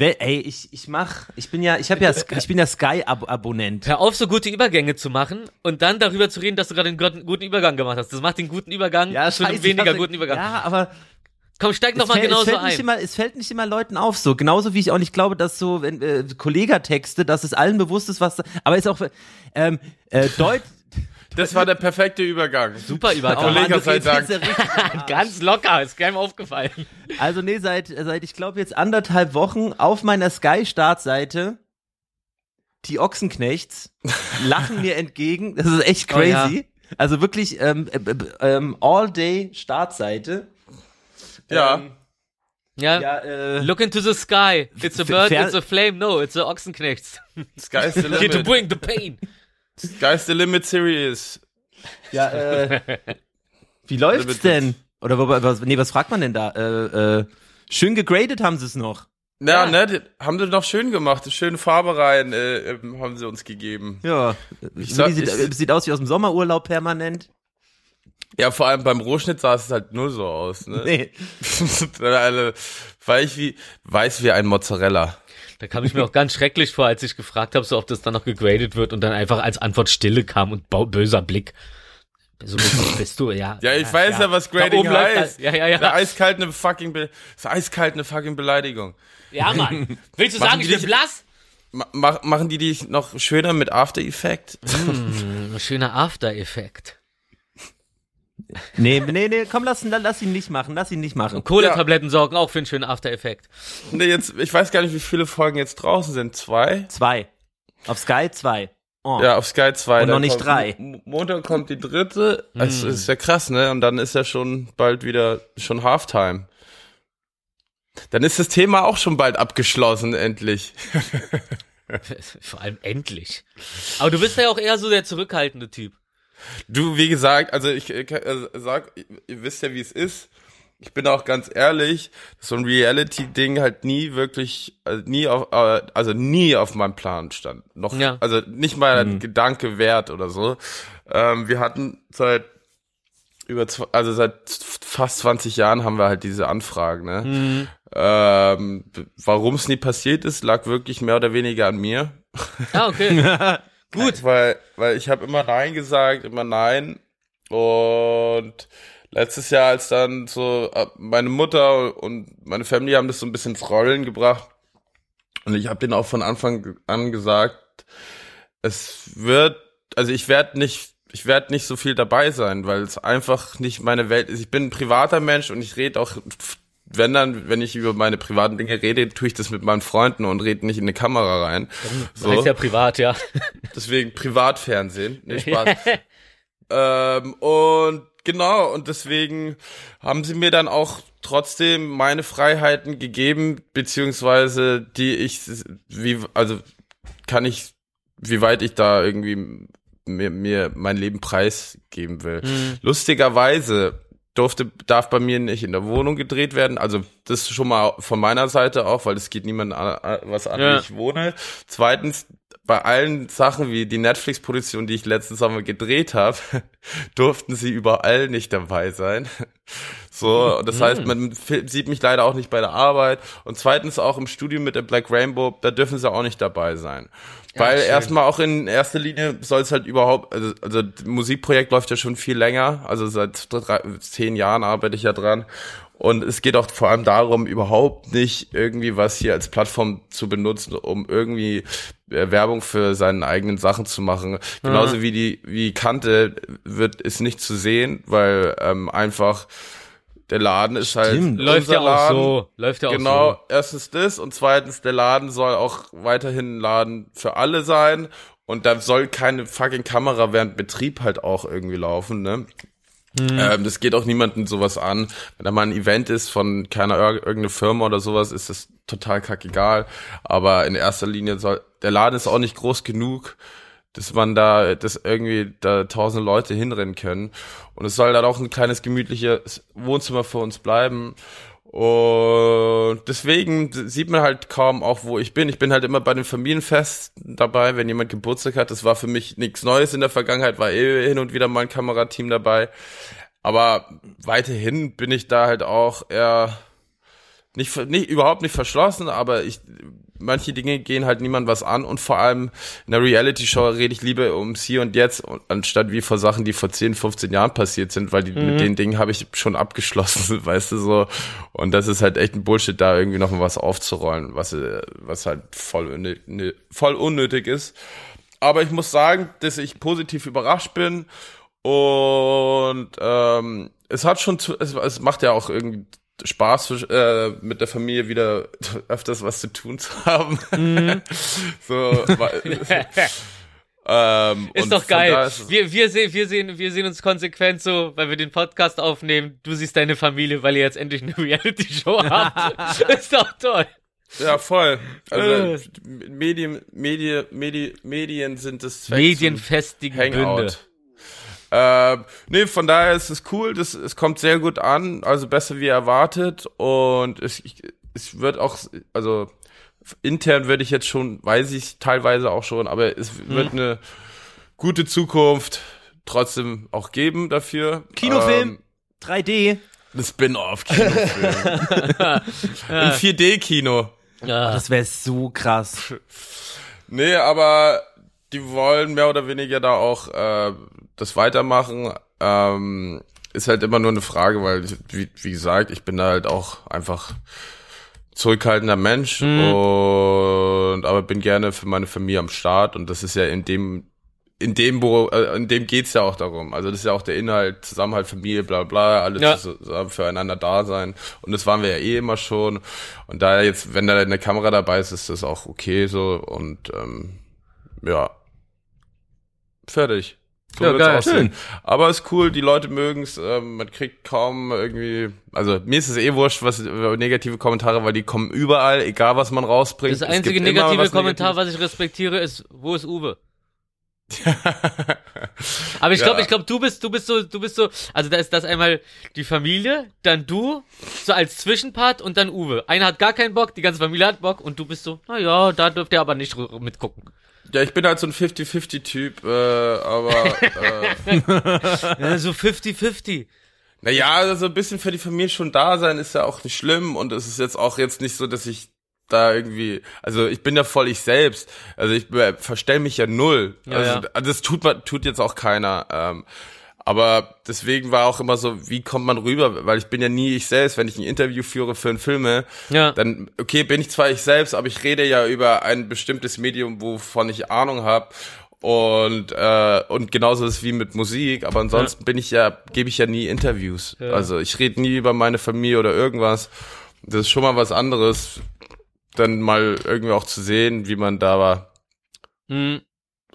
Ey, ich, ich mach, ich bin ja, ich habe ja, ich bin ja Sky-Abonnent. Hör auf, so gute Übergänge zu machen und dann darüber zu reden, dass du gerade einen guten Übergang gemacht hast. Das macht den guten Übergang Ja, zu einem weniger hasse- guten Übergang. Ja, aber Komm, steig noch es, mal fällt, es, genauso nicht ein. immer, es fällt nicht immer Leuten auf so. Genauso wie ich auch nicht glaube, dass so, wenn äh, Kollegatexte, dass es allen bewusst ist, was. da- Aber ist auch ähm, äh, Deut. Das war der perfekte Übergang. Super Übergang. Kollege sei Dank. Ganz locker, ist keinem aufgefallen. Also nee, seit, seit ich glaube jetzt anderthalb Wochen auf meiner Sky-Startseite die Ochsenknechts lachen mir entgegen. Das ist echt Oh ja. crazy. Also wirklich ähm, äh, äh, ähm, All-Day-Startseite. Ja. Ähm, Ja. ja, äh, Look into the sky. It's a bird, it's a flame. No, it's a Ochsenknechts. Sky's the Here to limit. bring the pain. Sky's the limit series. ja, äh, wie läuft's Limited. denn? Oder wo- was, nee, was fragt man denn da? Äh, äh, schön gegradet haben sie es noch. Ja, ne, haben sie noch schön gemacht. Schöne Farbe rein äh, ähm, haben sie uns gegeben. Ja, Ich sag- sieht, ich- sieht aus wie aus dem Sommerurlaub permanent. Ja, vor allem beim Rohschnitt sah es halt nur so aus. Ne? Nee. Alle weich wie, weiß wie ein Mozzarella. Da kam ich mir auch ganz schrecklich vor, als ich gefragt habe, so ob das dann noch gegradet wird und dann einfach als Antwort Stille kam und böser Blick. So bist, du, ja. Ja, ich weiß ja, was Da Grading läuft heißt. Ja, ja, ja. Der eiskalt eine fucking, Be eine fucking Beleidigung. Ja, Mann. Willst du sagen, ich bin blass? Ma mach, machen die dich noch schöner mit After Effect? Ein schöner After-Effekt. Nee, nee, nee, komm, lass, lass ihn nicht machen, lass ihn nicht machen. Kohletabletten sorgen auch für einen schönen After-Effekt. nee, jetzt, ich weiß gar nicht, wie viele Folgen jetzt draußen sind. Zwei? Zwei. Auf Sky zwei. Oh. Ja, auf Sky 2. Und noch nicht drei. Montag kommt die dritte. Es ist ja krass, ne? Und dann ist ja schon bald wieder schon Halftime. Dann ist das Thema auch schon bald abgeschlossen, endlich. Vor allem endlich. Aber du bist ja auch eher so der zurückhaltende Typ. Du, wie gesagt, also ich äh, äh, sag, ihr wisst ja, wie es ist. Ich bin auch ganz ehrlich, so ein Reality-Ding halt nie wirklich, also nie auf, äh, also nie auf meinem Plan stand. Noch, Ja. also nicht mal ein Gedanke wert oder so. Ähm, wir hatten seit über, also seit fast 20 Jahren haben wir halt diese Anfragen, ne? Ähm, Warum es nie passiert ist, lag wirklich mehr oder weniger an mir. Ah, okay. Gut. Weil, weil ich habe immer Nein gesagt, immer Nein. Und letztes Jahr, als dann so äh, meine Mutter und meine Family haben das so ein bisschen ins Rollen gebracht. Und ich habe denen auch von Anfang an gesagt, es wird, also ich werde nicht, ich werde nicht so viel dabei sein, weil es einfach nicht meine Welt ist. Ich bin ein privater Mensch und ich rede auch, wenn dann, wenn ich über meine privaten Dinge rede, tue ich das mit meinen Freunden und rede nicht in eine Kamera rein. So. Heißt ja privat, ja. Deswegen Privatfernsehen. Nee, Spaß. ähm, und genau, und deswegen haben sie mir dann auch trotzdem meine Freiheiten gegeben, beziehungsweise die ich, wie, also kann ich, wie weit ich da irgendwie mir, mir mein Leben preisgeben will. Lustigerweise durfte, darf bei mir nicht in der Wohnung gedreht werden. Also das schon mal von meiner Seite auch, weil es geht niemand an, was an, Ja. wie ich wohne. Zweitens, bei allen Sachen wie die Netflix-Produktion, die ich letzten Sommer gedreht habe, durften sie überall nicht dabei sein. So, das heißt, man sieht mich leider auch nicht bei der Arbeit. Und zweitens auch im Studio mit der Black Rainbow, da dürfen sie auch nicht dabei sein. Weil schön. erstmal auch in erster Linie soll es halt überhaupt, also, also das Musikprojekt läuft ja schon viel länger, also seit drei, zehn Jahren arbeite ich ja dran. Und es geht auch vor allem darum, überhaupt nicht irgendwie was hier als Plattform zu benutzen, um irgendwie äh, Werbung für seine eigenen Sachen zu machen. Genauso wie die, wie Kante wird, ist nicht zu sehen, weil ähm, einfach der Laden ist halt Stimmt. Läuft ja auch Laden. so. Läuft ja auch Genau, so. erstens das und zweitens, der Laden soll auch weiterhin ein Laden für alle sein und da soll keine fucking Kamera während Betrieb halt auch irgendwie laufen, ne? Ähm, das geht auch niemandem sowas an. Wenn da mal ein Event ist von keiner ir- irgendeine Firma oder sowas, ist das total kackegal. Aber in erster Linie soll, der Laden ist auch nicht groß genug, dass man da, dass irgendwie da tausende Leute hinrennen können. Und es soll dann auch ein kleines gemütliches Wohnzimmer für uns bleiben. Und deswegen sieht man halt kaum auch, wo ich bin. Ich bin halt immer bei den Familienfesten dabei, wenn jemand Geburtstag hat. Das war für mich nichts Neues in der Vergangenheit, war eh hin und wieder mal ein Kamerateam dabei. Aber weiterhin bin ich da halt auch eher nicht, nicht überhaupt nicht verschlossen, aber ich manche Dinge gehen halt niemand was an und vor allem in der Reality Show rede ich lieber ums Hier und Jetzt anstatt wie vor Sachen, die vor 10, 15 Jahren passiert sind, weil die, mit den Dingen habe ich schon abgeschlossen, weißt du so und das ist halt echt ein Bullshit da irgendwie noch mal was aufzurollen, was äh, was halt voll unnötig, nö- voll unnötig ist. Aber ich muss sagen, dass ich positiv überrascht bin und ähm, es hat schon, zu, es, es macht ja auch irgendwie Spaß äh, mit der Familie wieder öfters was zu tun zu haben. so, weil, ähm, Ist doch geil. ist Wir, wir, sehen, wir, sehen, wir sehen uns konsequent so, weil wir den Podcast aufnehmen. Du siehst deine Familie, weil ihr jetzt endlich eine Reality-Show habt. ist doch toll. ja, voll. Also Äh. Medien, Medien, Medien, Medien sind das Medienfestigen Bünde. Ähm, nee, von daher ist es cool, das, es kommt sehr gut an, also besser wie erwartet und es, ich, es wird auch, also intern würde ich jetzt schon, weiß ich teilweise auch schon, aber es Mhm. wird eine gute Zukunft trotzdem auch geben dafür. Kinofilm, Ähm, 3D. ein Spin-off-Kinofilm. Im 4D-Kino. Ja. Das wäre so krass. Nee, aber die wollen mehr oder weniger da auch äh, das weitermachen. Ähm, ist halt immer nur eine Frage, weil, wie, wie gesagt, ich bin da halt auch einfach zurückhaltender Mensch und aber bin gerne für meine Familie am Start und das ist ja in dem in dem wo äh, in dem geht's ja auch darum. Also das ist ja auch der Inhalt, Zusammenhalt, Familie, bla bla, alles Ja. zusammen füreinander da sein. Und das waren wir ja eh immer schon. Und da jetzt, wenn da eine Kamera dabei ist, ist das auch okay so. Und ähm, ja. Fertig. So Ja, geil. aussehen. Schön. Aber ist cool, die Leute mögen's. Ähm, man kriegt kaum irgendwie, also mir ist es eh wurscht, was äh, negative Kommentare, weil die kommen überall, egal was man rausbringt. Das einzige negative was Kommentar, Negatives. was ich respektiere, ist, wo ist Uwe? Aber ich glaube, Ja. ich glaube, du bist, du bist so, du bist so, also da ist das einmal die Familie, dann du, so als Zwischenpart und dann Uwe. Einer hat gar keinen Bock, die ganze Familie hat Bock und du bist so, na ja, da dürft ihr aber nicht mitgucken. Ja, ich bin halt so ein 50-50-Typ, äh, aber äh, Ja, so 50-50. naja, also ein bisschen für die Familie schon da sein ist ja auch nicht schlimm und es ist jetzt auch jetzt nicht so, dass ich da irgendwie, also ich bin ja voll ich selbst, also ich äh, verstell mich ja null, Ja, also ja. also das tut tut jetzt auch keiner, ähm, aber deswegen war auch immer so, wie kommt man rüber, weil ich bin ja nie ich selbst, wenn ich ein Interview führe für einen Filme, Ja. dann, okay, bin ich zwar ich selbst, aber ich rede ja über ein bestimmtes Medium, wovon ich Ahnung habe. Und, äh, und genauso ist es wie mit Musik, aber ansonsten bin ich ja, gebe ich ja nie Interviews. Ja. Also ich rede nie über meine Familie oder irgendwas. Das ist schon mal was anderes, dann mal irgendwie auch zu sehen, wie man da war, Hm.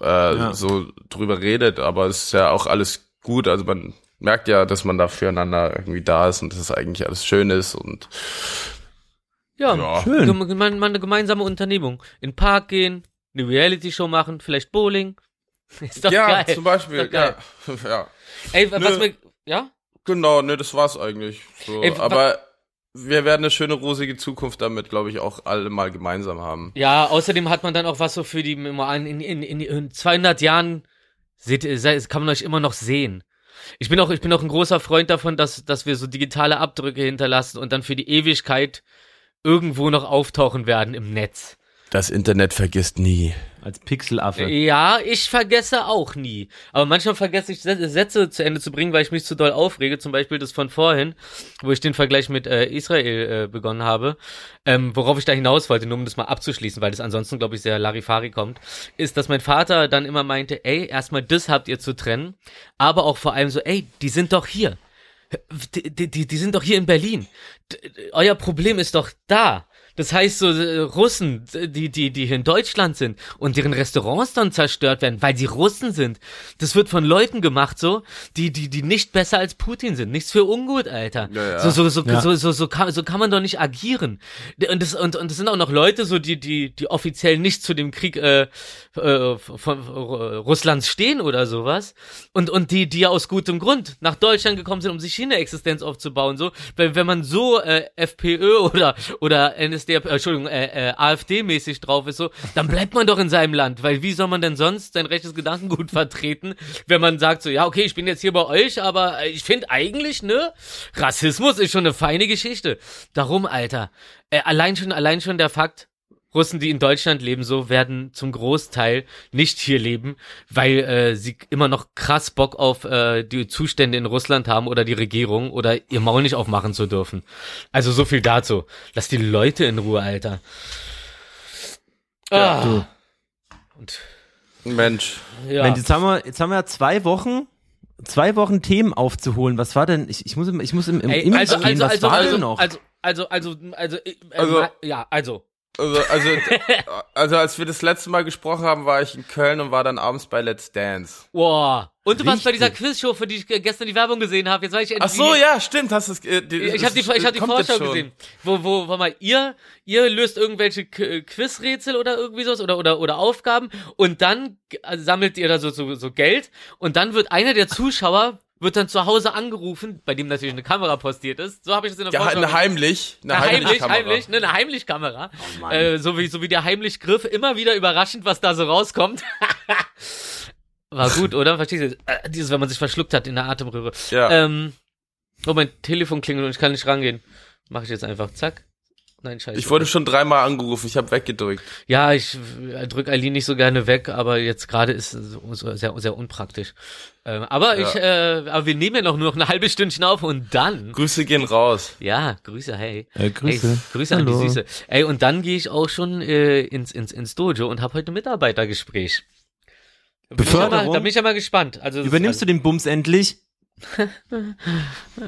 äh, so drüber redet, aber es ist ja auch alles gut. Also man merkt ja, dass man da füreinander irgendwie da ist und dass es eigentlich alles schön ist und Ja, Ja. Schön. mal, eine gemeinsame Unternehmung. In den Park gehen, eine Reality-Show machen, vielleicht Bowling. Ist doch ja, geil. zum Beispiel, Ist doch geil. ja, ja. Ey, was Nö. mir, ja? Genau, ne, das war's eigentlich. So, Ey, aber wir werden eine schöne rosige Zukunft damit, glaube ich, auch alle mal gemeinsam haben. Ja, außerdem hat man dann auch was so für die, in, in, in, in 200 Jahren seht, ihr- kann man euch immer noch sehen. Ich bin auch, ich bin auch ein großer Freund davon, dass, dass wir so digitale Abdrücke hinterlassen und dann für die Ewigkeit irgendwo noch auftauchen werden im Netz. Das Internet vergisst nie. Als Pixelaffe. Ja, ich vergesse auch nie. Aber manchmal vergesse ich Sä- Sätze zu Ende zu bringen, weil ich mich zu doll aufrege. Zum Beispiel das von vorhin, wo ich den Vergleich mit äh, Israel äh, begonnen habe. Ähm, worauf ich da hinaus wollte, nur um das mal abzuschließen, weil das ansonsten, glaube ich, sehr Larifari kommt, ist, dass mein Vater dann immer meinte, ey, erstmal das habt ihr zu trennen, aber auch vor allem so, ey, die sind doch hier. Die, die, die, die sind doch hier in Berlin. D euer Problem ist doch da. Das heißt, so äh, Russen, die, die, die hier in Deutschland sind und deren Restaurants dann zerstört werden, weil sie Russen sind. Das wird von Leuten gemacht, so, die, die, die nicht besser als Putin sind. Nichts für ungut, Alter. Ja, ja. So, so, so, Ja. so, so, so, kann, so kann man doch nicht agieren. Und das, und, und das sind auch noch Leute, so, die, die, die offiziell nicht zu dem Krieg äh, äh, von äh, Russlands stehen oder sowas. Und, und die, die ja aus gutem Grund nach Deutschland gekommen sind, um sich hier eine Existenz aufzubauen, so. Weil, wenn man so äh, FPÖ oder, oder NSDAP, äh, Entschuldigung, äh, äh, AfD-mäßig drauf ist, so, dann bleibt man doch in seinem Land. Weil wie soll man denn sonst sein rechtes Gedankengut vertreten, wenn man sagt so, ja, okay, ich bin jetzt hier bei euch, aber äh, ich finde eigentlich, ne, Rassismus ist schon eine feine Geschichte. Darum, Alter. Äh, allein schon, allein schon der Fakt, Russen, die in Deutschland leben, so werden zum Großteil nicht hier leben, weil äh, sie immer noch krass Bock auf äh, die Zustände in Russland haben oder die Regierung oder ihr Maul nicht aufmachen zu dürfen. Also so viel dazu. Lass die Leute in Ruhe, Alter. Ah. Und Mensch. ja. Mensch, jetzt haben wir, jetzt haben wir ja zwei Wochen, zwei Wochen Themen aufzuholen. Was war denn? Ich, ich muss, im- ich muss im, im Ey, Image also, gehen. also, Was also, war also, denn noch? also, also, also, also, äh, äh, Also- ja, also. Also, also, also als wir das letzte Mal gesprochen haben, war ich in Köln und war dann abends bei Let's Dance. Boah. Und du warst bei dieser. Quizshow, für die ich äh, gestern die Werbung gesehen habe. Jetzt weiß ich Ach endlich, so, ja, stimmt, hast es. Äh, die- Ich habe die, ich hab die Vorschau gesehen, wo, wo, wo mal ihr, ihr löst irgendwelche K- Quizrätsel oder irgendwie sowas oder, oder, oder Aufgaben und dann also sammelt ihr da so, so, so Geld und dann wird einer der Zuschauer wird dann zu Hause angerufen, bei dem natürlich eine Kamera postiert ist. So habe ich das in der Ja, Vorschau eine heimlich. Eine, Eine heimlich, Kamera. heimlich, ne, eine Heimlichkamera. Mann. äh, so wie so wie der Heimlichgriff, immer wieder überraschend, was da so rauskommt. War gut, oder? Verstehst du? Äh, dieses, wenn man sich verschluckt hat in der Atemröhre. Ja. Ähm, oh, mein Telefon klingelt und ich kann nicht rangehen. Mach ich jetzt einfach. Zack. Nein, scheiße. Ich wurde schon dreimal angerufen, ich habe weggedrückt. ja, ich äh, drück Eileen nicht so gerne weg, aber jetzt gerade ist es sehr, sehr unpraktisch. Ähm, aber Ja. ich, äh, aber wir nehmen ja noch nur noch ein halbes Stündchen auf und dann. Grüße gehen raus. Ja, Grüße, hey. Äh, Grüße. Hey, Grüße an Hallo. die Süße. Ey, und dann gehe ich auch schon äh, ins, ins, ins Dojo und habe heute Mitarbeitergespräch. Da bin, ich ja mal, Beförderung? da bin ich ja mal gespannt. Also Übernimmst du den Bums endlich?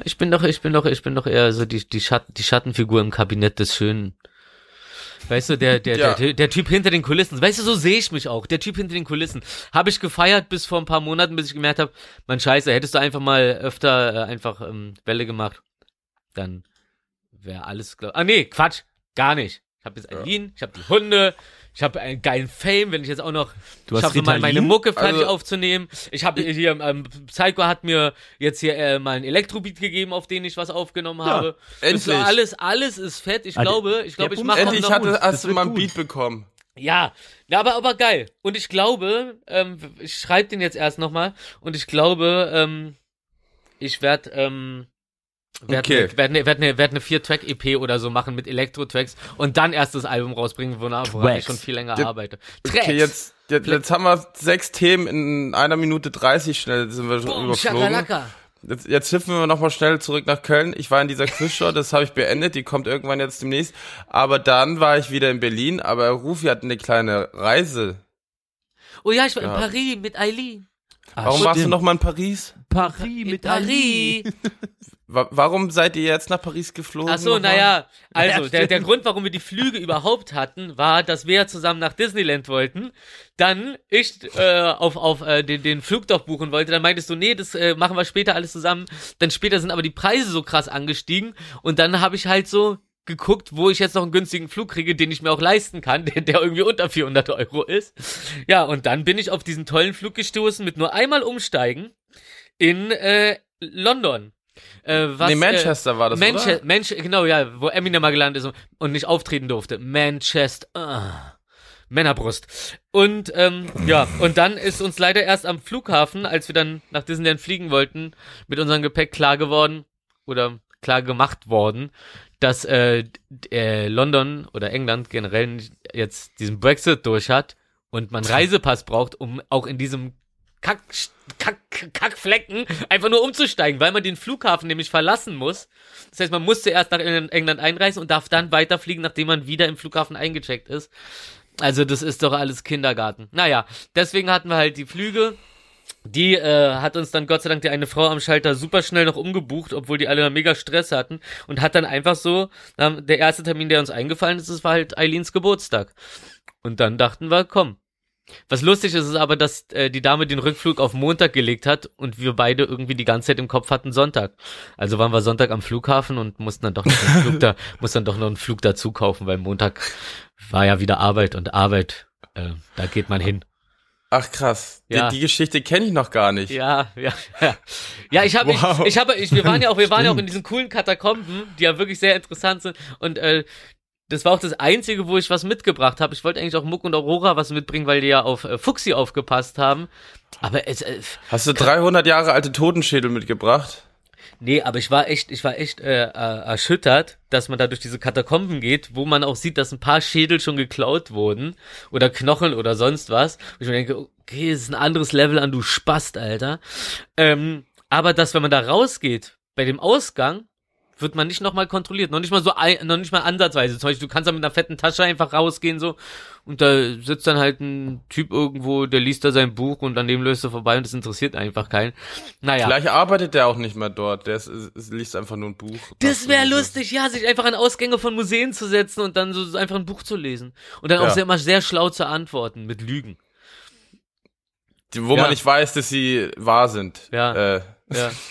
Ich bin doch, ich bin doch, ich bin doch eher so die, die, Schatten, die Schattenfigur im Kabinett des Schönen. Weißt du, der, der, Ja. der, der Typ hinter den Kulissen. Weißt du, so sehe ich mich auch. Der Typ hinter den Kulissen. Habe ich gefeiert bis vor ein paar Monaten, bis ich gemerkt habe, man Scheiße, hättest du einfach mal öfter äh, einfach ähm, Welle gemacht, dann wäre alles glaub Ah nee, Quatsch, gar nicht. Ich habe jetzt Aline, ich habe die Hunde, ich habe einen geilen Fame, wenn ich jetzt auch noch Du hast schaffe, mal meine? Mucke fertig Also- aufzunehmen. Ich habe hier, ähm, Psycho hat mir jetzt hier äh, mal einen Elektrobeat gegeben, auf den ich was aufgenommen habe. Das endlich. ist alles, alles ist fett. Ich der- glaube, ich glaube, ich mache Endlich noch hatte, gut. hast Das du mal einen. Beat bekommen. ja, ja, aber aber geil. Und ich glaube, ähm, ich schreibe den jetzt erst nochmal und ich glaube, ähm, ich werde ähm, werd Okay. ne, werd ne, werd ne, werd ne Vier-Track-EP oder so machen mit Elektro-Tracks und dann erst das Album rausbringen, wonach woran ich schon viel länger arbeite. Tracks. Okay, jetzt, jetzt, jetzt haben wir sechs Themen in einer Minute 30 schnell sind wir schon Boom, überflogen. Shakalaka. Jetzt, jetzt hüpfen wir nochmal schnell zurück nach Köln. Ich war in dieser Quizshow, das habe ich beendet, die kommt irgendwann jetzt demnächst. Aber dann war ich wieder in Berlin, aber Rufi hat eine kleine Reise. Oh ja, ich war Ja. in Paris mit Eileen. Warum warst du nochmal in Paris? Paris In mit Paris. Warum seid ihr jetzt nach Paris geflogen? Ach so, naja, also Ja, der, der Grund, warum wir die Flüge überhaupt hatten, war, dass wir ja zusammen nach Disneyland wollten. Dann ich äh, auf, auf äh, den, den Flug doch buchen wollte. Dann meintest du, nee, das äh, machen wir später alles zusammen. Dann später sind aber die Preise so krass angestiegen. Und dann habe ich halt so geguckt, wo ich jetzt noch einen günstigen Flug kriege, den ich mir auch leisten kann, der, der irgendwie unter 400 Euro ist. Ja, und dann bin ich auf diesen tollen Flug gestoßen mit nur einmal umsteigen in äh, London. Äh, was, nee, äh, Manchester war das, Manche oder? Mensch, genau, ja, wo Eminem mal gelandet ist und- nicht auftreten durfte. Manchester. Ah. Männerbrust. Und ähm, ja, und dann ist uns leider erst am Flughafen, als wir dann nach Disneyland fliegen wollten, mit unserem Gepäck klar geworden oder klar gemacht worden, dass äh, äh, London oder England generell jetzt diesen Brexit durch hat und man Reisepass braucht, um auch in diesem Kack, Kack, Kackflecken einfach nur umzusteigen, weil man den Flughafen nämlich verlassen muss. Das heißt, man muss zuerst nach England einreisen und darf dann weiterfliegen, nachdem man wieder im Flughafen eingecheckt ist. Also das ist doch alles Kindergarten. Naja, deswegen hatten wir halt die Flüge. Die äh, hat uns dann Gott sei Dank die eine Frau am Schalter super schnell noch umgebucht, obwohl die alle mega Stress hatten und hat dann einfach so, ähm, der erste Termin, der uns eingefallen ist, das war halt Eileens Geburtstag. Und dann dachten wir, komm. Was lustig ist, ist aber, dass äh, die Dame den Rückflug auf Montag gelegt hat und wir beide irgendwie die ganze Zeit im Kopf hatten Sonntag. Also waren wir Sonntag am Flughafen und mussten dann doch noch einen Flug da, mussten dann doch noch einen Flug dazu kaufen, weil Montag war ja wieder Arbeit und Arbeit, äh, da geht man hin. Ach krass, Ja. die, die Geschichte kenne ich noch gar nicht. Ja, ja, ja. Ja, ich habe, Wow. ich, ich habe, ich, wir waren ja auch, wir waren ja auch in diesen coolen Katakomben, die ja wirklich sehr interessant sind und äh, das war auch das einzige, wo ich was mitgebracht habe. Ich wollte eigentlich auch Muck und Aurora was mitbringen, weil die ja auf äh, Fuxi aufgepasst haben. Aber es, äh, Hast du 300 Jahre alte Totenschädel mitgebracht? Nee, aber ich war echt, ich war echt äh, äh, erschüttert, dass man da durch diese Katakomben geht, wo man auch sieht, dass ein paar Schädel schon geklaut wurden oder Knochen oder sonst was. Und ich mir denke, okay, das ist ein anderes Level an, du Spast, Alter. Ähm, aber dass, wenn man da rausgeht, bei dem Ausgang, wird man nicht nochmal kontrolliert. Noch nicht mal so, ein, noch nicht mal ansatzweise. Zum Beispiel, du kannst da mit einer fetten Tasche einfach rausgehen, so, und da sitzt dann halt ein Typ irgendwo, der liest da sein Buch und an dem löst er vorbei und das interessiert einfach keinen. Naja. Vielleicht arbeitet der auch nicht mehr dort. Der ist, ist, liest einfach nur ein Buch. Das wäre lustig, ja, sich einfach an Ausgänge von Museen zu setzen und dann so einfach ein Buch zu lesen. Und dann auch Ja. sehr, immer sehr schlau zu antworten mit Lügen. Die, wo Ja. man nicht weiß, dass sie wahr sind. Ja. Äh, Ja.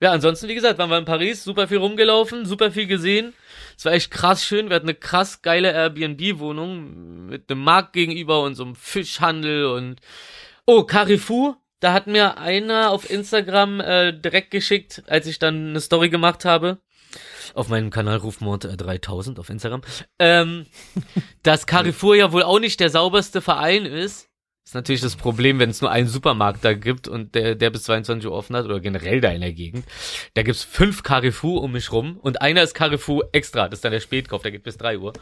ja, ansonsten, wie gesagt, waren wir in Paris, super viel rumgelaufen, super viel gesehen. Es war echt krass schön. Wir hatten eine krass geile Airbnb-Wohnung mit einem Markt gegenüber und so einem Fischhandel und oh, Carrefour. Da hat mir einer auf Instagram äh, direkt geschickt, als ich dann eine Story gemacht habe. Auf meinem Kanal Rufmord äh, 3000 auf Instagram. Ähm, dass Carrefour ja wohl auch nicht der sauberste Verein ist. Ist natürlich das Problem, wenn es nur einen Supermarkt da gibt und der, der bis 22 Uhr offen hat oder generell da in der Gegend. Da gibt's fünf Carrefour um mich rum und einer ist Carrefour extra. Das ist dann der Spätkauf, der geht bis 3 Uhr.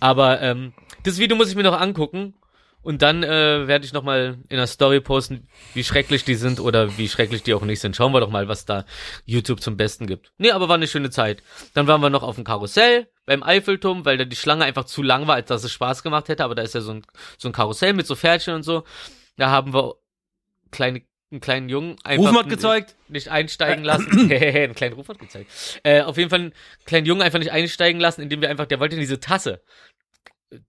Aber ähm, das Video muss ich mir noch angucken und dann äh, werde ich nochmal in der Story posten, wie schrecklich die sind oder wie schrecklich die auch nicht sind. Schauen wir doch mal, was da YouTube zum Besten gibt. Nee, aber war eine schöne Zeit. Dann waren wir noch auf dem Karussell beim Eiffelturm, weil da die Schlange einfach zu lang war, als dass es Spaß gemacht hätte. Aber da ist ja so ein, so ein Karussell mit so Pferdchen und so. Da haben wir kleine, einen kleinen Jungen einfach Rufmord gezeugt. nicht einsteigen lassen. einen kleinen Rufmord gezeigt. Äh, auf jeden Fall einen kleinen Jungen einfach nicht einsteigen lassen, indem wir einfach, der wollte in diese Tasse,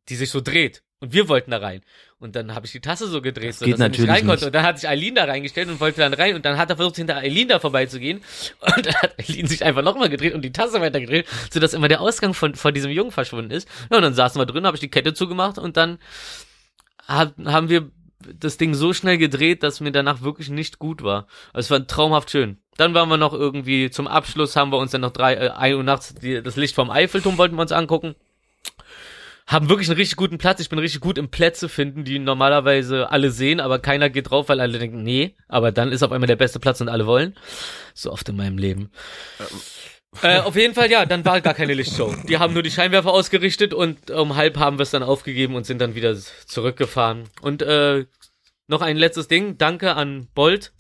die sich so dreht. Und wir wollten da rein. Und dann habe ich die Tasse so gedreht, so geht dass er nicht natürlich rein konnte. Und dann hat sich Eileen da reingestellt und wollte dann rein. Und dann hat er versucht, hinter Eileen da vorbeizugehen. Und dann hat Eileen sich einfach nochmal gedreht und die Tasse weitergedreht, sodass immer der Ausgang von, von diesem Jungen verschwunden ist. Ja, und dann saßen wir drin, habe ich die Kette zugemacht und dann hab, haben wir das Ding so schnell gedreht, dass mir danach wirklich nicht gut war. Also es war traumhaft schön. Dann waren wir noch irgendwie zum Abschluss, haben wir uns dann noch drei, äh, ein Uhr nachts die, das Licht vom Eiffelturm wollten wir uns angucken. Haben wirklich einen richtig guten Platz. Ich bin richtig gut im Plätze finden, die normalerweise alle sehen, aber keiner geht drauf, weil alle denken, nee, aber dann ist auf einmal der beste Platz und alle wollen. So oft in meinem Leben. Äh, auf jeden Fall, ja, dann war gar keine Lichtshow. Die haben nur die Scheinwerfer ausgerichtet und um halb haben wir es dann aufgegeben und sind dann wieder zurückgefahren. Und äh, noch ein letztes Ding. Danke an Bolt,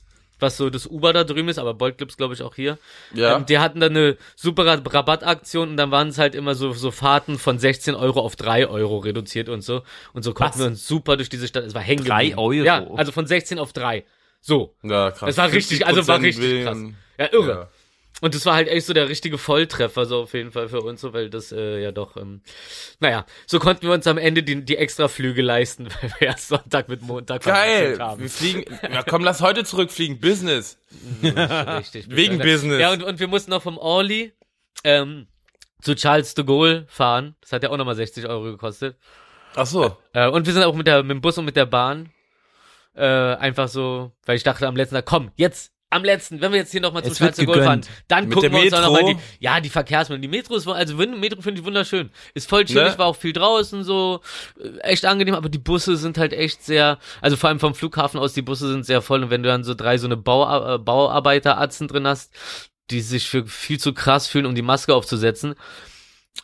was so das Uber da drüben ist, aber Bolt gibt's glaube ich auch hier. ja. Ähm, die hatten dann eine super Rab- Rabattaktion und dann waren es halt immer so, so Fahrten von 16 Euro auf 3 Euro reduziert und so. Und so konnten Was? wir uns super durch diese Stadt, es war hängen 3 geblieben. Euro? Ja, also von 16 auf 3. So. ja, krass. Das war richtig, also war 50% richtig krass. Ja, irre. Ja. Und das war halt echt so der richtige Volltreffer, so auf jeden Fall für uns, so, weil das äh, ja doch, ähm, naja, so konnten wir uns am Ende die, die Extraflüge leisten, weil wir erst Sonntag mit Montag Geil. haben. Wir fliegen. Ja, komm, lass heute zurückfliegen. Business. Richtig. Wegen Business. Ja, und, und wir mussten noch vom Orly ähm, zu Charles de Gaulle fahren. Das hat ja auch nochmal 60 Euro gekostet. Ach so. Äh, und wir sind auch mit, der, mit dem Bus und mit der Bahn äh, einfach so, weil ich dachte am letzten Tag, komm, jetzt am letzten, wenn wir jetzt hier nochmal zu Es Charles de wird Gaulle fahren, dann Mit gucken wir uns auch nochmal die, ja, die Verkehrsmittel. Die Metro ist, also Metro finde ich wunderschön. Ist voll chillig, Ne? war auch viel draußen, so, äh, echt angenehm, aber die Busse sind halt echt sehr, also vor allem vom Flughafen aus, die Busse sind sehr voll und wenn du dann so drei so eine Bau, äh, Bauarbeiteratzen drin hast, die sich für viel zu krass fühlen, um die Maske aufzusetzen,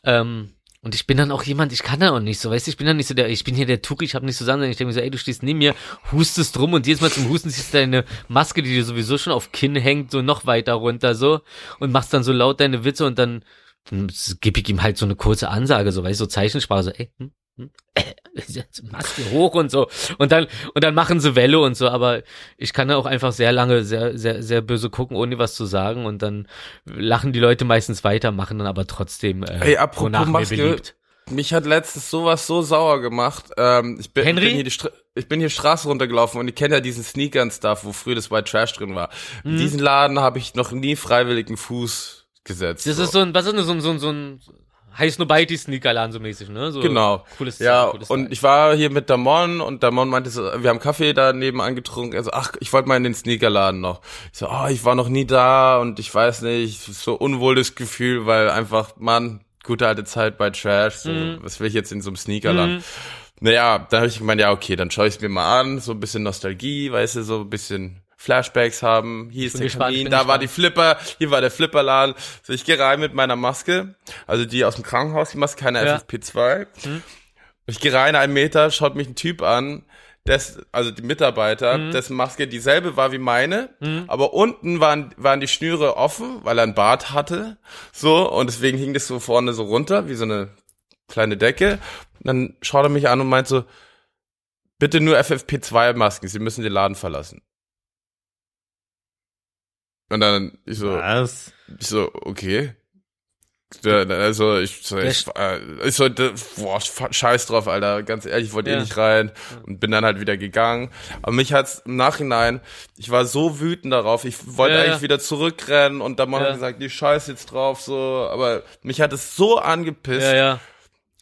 ähm, und ich bin dann auch jemand, ich kann da auch nicht so, weißt du, ich bin dann nicht so der, ich bin hier der Tuch, ich habe nicht so zusammen, ich denke mir so, ey, du stehst neben mir, hustest drum und jedes Mal zum Husten ziehst du deine Maske, die dir sowieso schon auf Kinn hängt, so noch weiter runter, so, und machst dann so laut deine Witze und dann, dann gebe ich ihm halt so eine kurze Ansage, so, weißt du, so Zeichensprache, so, ey, hm, hm, äh, Maske hoch und so. Und dann, und dann machen sie Welle und so, aber ich kann da auch einfach sehr lange, sehr, sehr, sehr böse gucken, ohne was zu sagen. Und dann lachen die Leute meistens weiter, machen dann aber trotzdem äh, Ey, apropos Maske, beliebt. Mich hat letztens sowas so sauer gemacht. Ähm, ich, bin, ich, Henry? bin hier die Stra ich bin hier Straße runtergelaufen und ich kenne ja diesen Sneaker-Stuff, wo früher das White Trash drin war. Mhm. In diesen Laden habe ich noch nie freiwilligen Fuß gesetzt. Das ist so ein, was ist denn so ein, so ein, so ein heiß Nobody Sneakerladen so mäßig, ne? So Genau. Cooles Ja, cooles und ich war hier mit Damon und Damon meinte so, wir haben Kaffee da nebenan getrunken. Also, ach, ich wollte mal in den Sneakerladen noch. Ich so, oh, ich war noch nie da und ich weiß nicht, so unwohles Gefühl, weil einfach, Mann, gute alte Zeit bei Trash, so, Mhm. was will ich jetzt in so einem Sneakerladen? Naja, da habe ich gemeint, ja, okay, dann schaue ich es mir mal an, so ein bisschen Nostalgie, weißt du, so ein bisschen Flashbacks haben. Hier ist Bin der gespannt, Kamin, da war gespannt. die Flipper, hier war der Flipperladen. So, ich gehe rein mit meiner Maske, also die aus dem Krankenhaus, die Maske, keine Ja. FFP2. Ich gehe rein, einen Meter, schaut mich ein Typ an, des, also die Mitarbeiter, dessen Maske dieselbe war wie meine, aber unten waren, waren die Schnüre offen, weil er einen Bart hatte, so, und deswegen hing das so vorne so runter, wie so eine kleine Decke. Und dann schaut er mich an und meint so, bitte nur FFP2-Masken, Sie müssen den Laden verlassen. Und dann, ich so, Was? ich so, okay. Ja, Also ich so, ich, ich so, d- boah, scheiß drauf, Alter, ganz ehrlich, ich wollte Ja. eh nicht rein und bin dann halt wieder gegangen. Aber mich hat's im Nachhinein, ich war so wütend darauf, ich wollte Ja, ja. eigentlich wieder zurückrennen und dann Ja. hat gesagt, die scheiß jetzt drauf, so, aber mich hat es so angepisst, ja, ja.